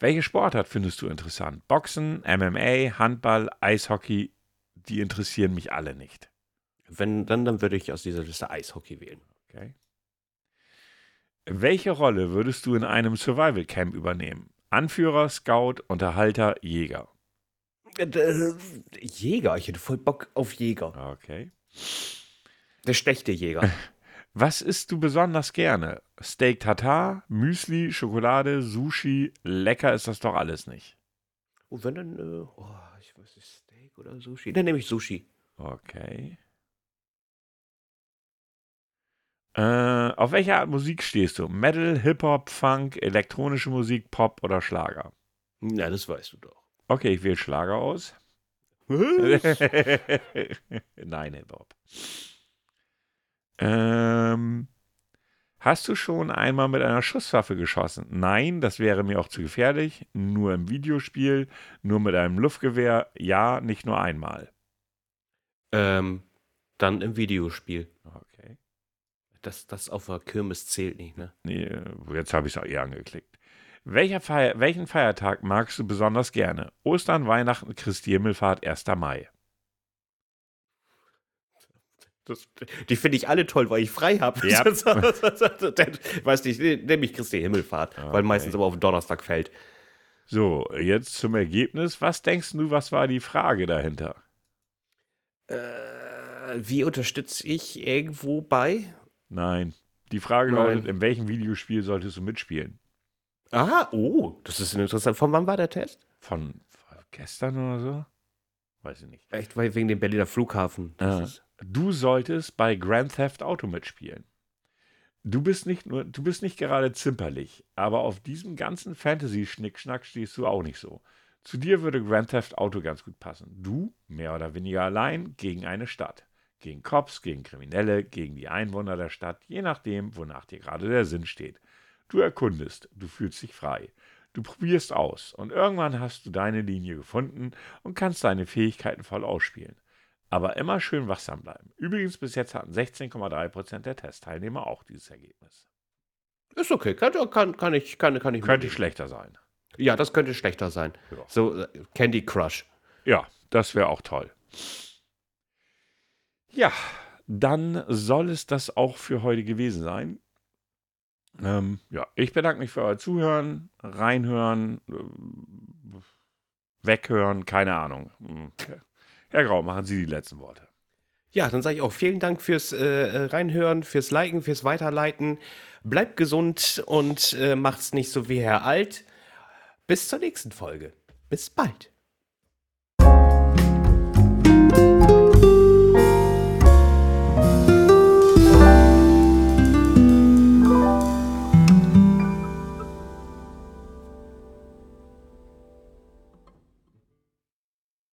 Speaker 1: Welche Sportart findest du interessant? Boxen, MMA, Handball, Eishockey, die interessieren mich alle nicht.
Speaker 2: Wenn, dann, dann würde ich aus dieser Liste Eishockey wählen.
Speaker 1: Okay. Welche Rolle würdest du in einem Survival Camp übernehmen? Anführer, Scout, Unterhalter, Jäger.
Speaker 2: Äh, äh, Jäger, ich hätte voll Bock auf Jäger.
Speaker 1: Okay.
Speaker 2: Der schlechte Jäger.
Speaker 1: Was isst du besonders gerne? Steak Tartar, Müsli, Schokolade, Sushi. Lecker ist das doch alles nicht.
Speaker 2: Und wenn dann, äh, oh, ich weiß nicht, Steak oder Sushi? Dann nehme ich Sushi.
Speaker 1: Okay. Äh, auf welche Art Musik stehst du? Metal, Hip-Hop, Funk, elektronische Musik, Pop oder Schlager?
Speaker 2: Na, das weißt du doch.
Speaker 1: Okay, ich wähle Schlager aus. Nein, Hip-Hop. Ähm, hast du schon einmal mit einer Schusswaffe geschossen? Nein, das wäre mir auch zu gefährlich. Nur im Videospiel, nur mit einem Luftgewehr. Ja, nicht nur einmal.
Speaker 2: ähm, dann im Videospiel.
Speaker 1: Okay.
Speaker 2: Das, das auf der Kirmes zählt nicht, ne?
Speaker 1: Nee, jetzt habe ich es auch eh angeklickt. Welcher Feier, welchen Feiertag magst du besonders gerne? Ostern, Weihnachten, Christi Himmelfahrt, 1. Mai.
Speaker 2: Das, die finde ich alle toll, weil ich frei habe.
Speaker 1: Ja.
Speaker 2: Weiß nicht, nehme ich Christi Himmelfahrt, weil
Speaker 1: Okay.
Speaker 2: meistens aber auf den Donnerstag fällt.
Speaker 1: So, jetzt zum Ergebnis. Was denkst du, was war die Frage dahinter?
Speaker 2: Äh, wie unterstütze ich irgendwo bei?
Speaker 1: Nein. Die Frage
Speaker 2: Nein.
Speaker 1: lautet, in welchem Videospiel solltest du mitspielen?
Speaker 2: Ah, oh, das ist interessant. Von wann war der Test?
Speaker 1: Von gestern oder so? Weiß ich nicht.
Speaker 2: Echt, weil wegen dem Berliner Flughafen. Das
Speaker 1: Ja.
Speaker 2: ist,
Speaker 1: Du solltest bei Grand Theft Auto mitspielen. Du bist nicht nur, du bist nicht gerade zimperlich, aber auf diesem ganzen Fantasy-Schnickschnack stehst du auch nicht so. Zu dir würde Grand Theft Auto ganz gut passen. Du, mehr oder weniger allein, gegen eine Stadt. Gegen Cops, gegen Kriminelle, gegen die Einwohner der Stadt, je nachdem, wonach dir gerade der Sinn steht. Du erkundest, du fühlst dich frei. Du probierst aus und irgendwann hast du deine Linie gefunden und kannst deine Fähigkeiten voll ausspielen. Aber immer schön wachsam bleiben. Übrigens, bis jetzt hatten 16,3% der Testteilnehmer auch dieses Ergebnis.
Speaker 2: ist okay, kann, kann, kann ich, kann, kann ich
Speaker 1: Könnte schlechter sein.
Speaker 2: Ja, das könnte schlechter sein.
Speaker 1: Ja.
Speaker 2: So äh, Candy Crush.
Speaker 1: Ja, das wäre auch toll. Ja, dann soll es das auch für heute gewesen sein. Ähm, ja, ich bedanke mich für euer Zuhören, reinhören, äh, weghören, keine Ahnung. Hm. Herr Grau, machen Sie die letzten Worte.
Speaker 2: Ja, dann sage ich auch vielen Dank fürs äh, Reinhören, fürs Liken, fürs Weiterleiten. Bleibt gesund und äh, macht's nicht so wie Herr Alt. Bis zur nächsten Folge. Bis bald.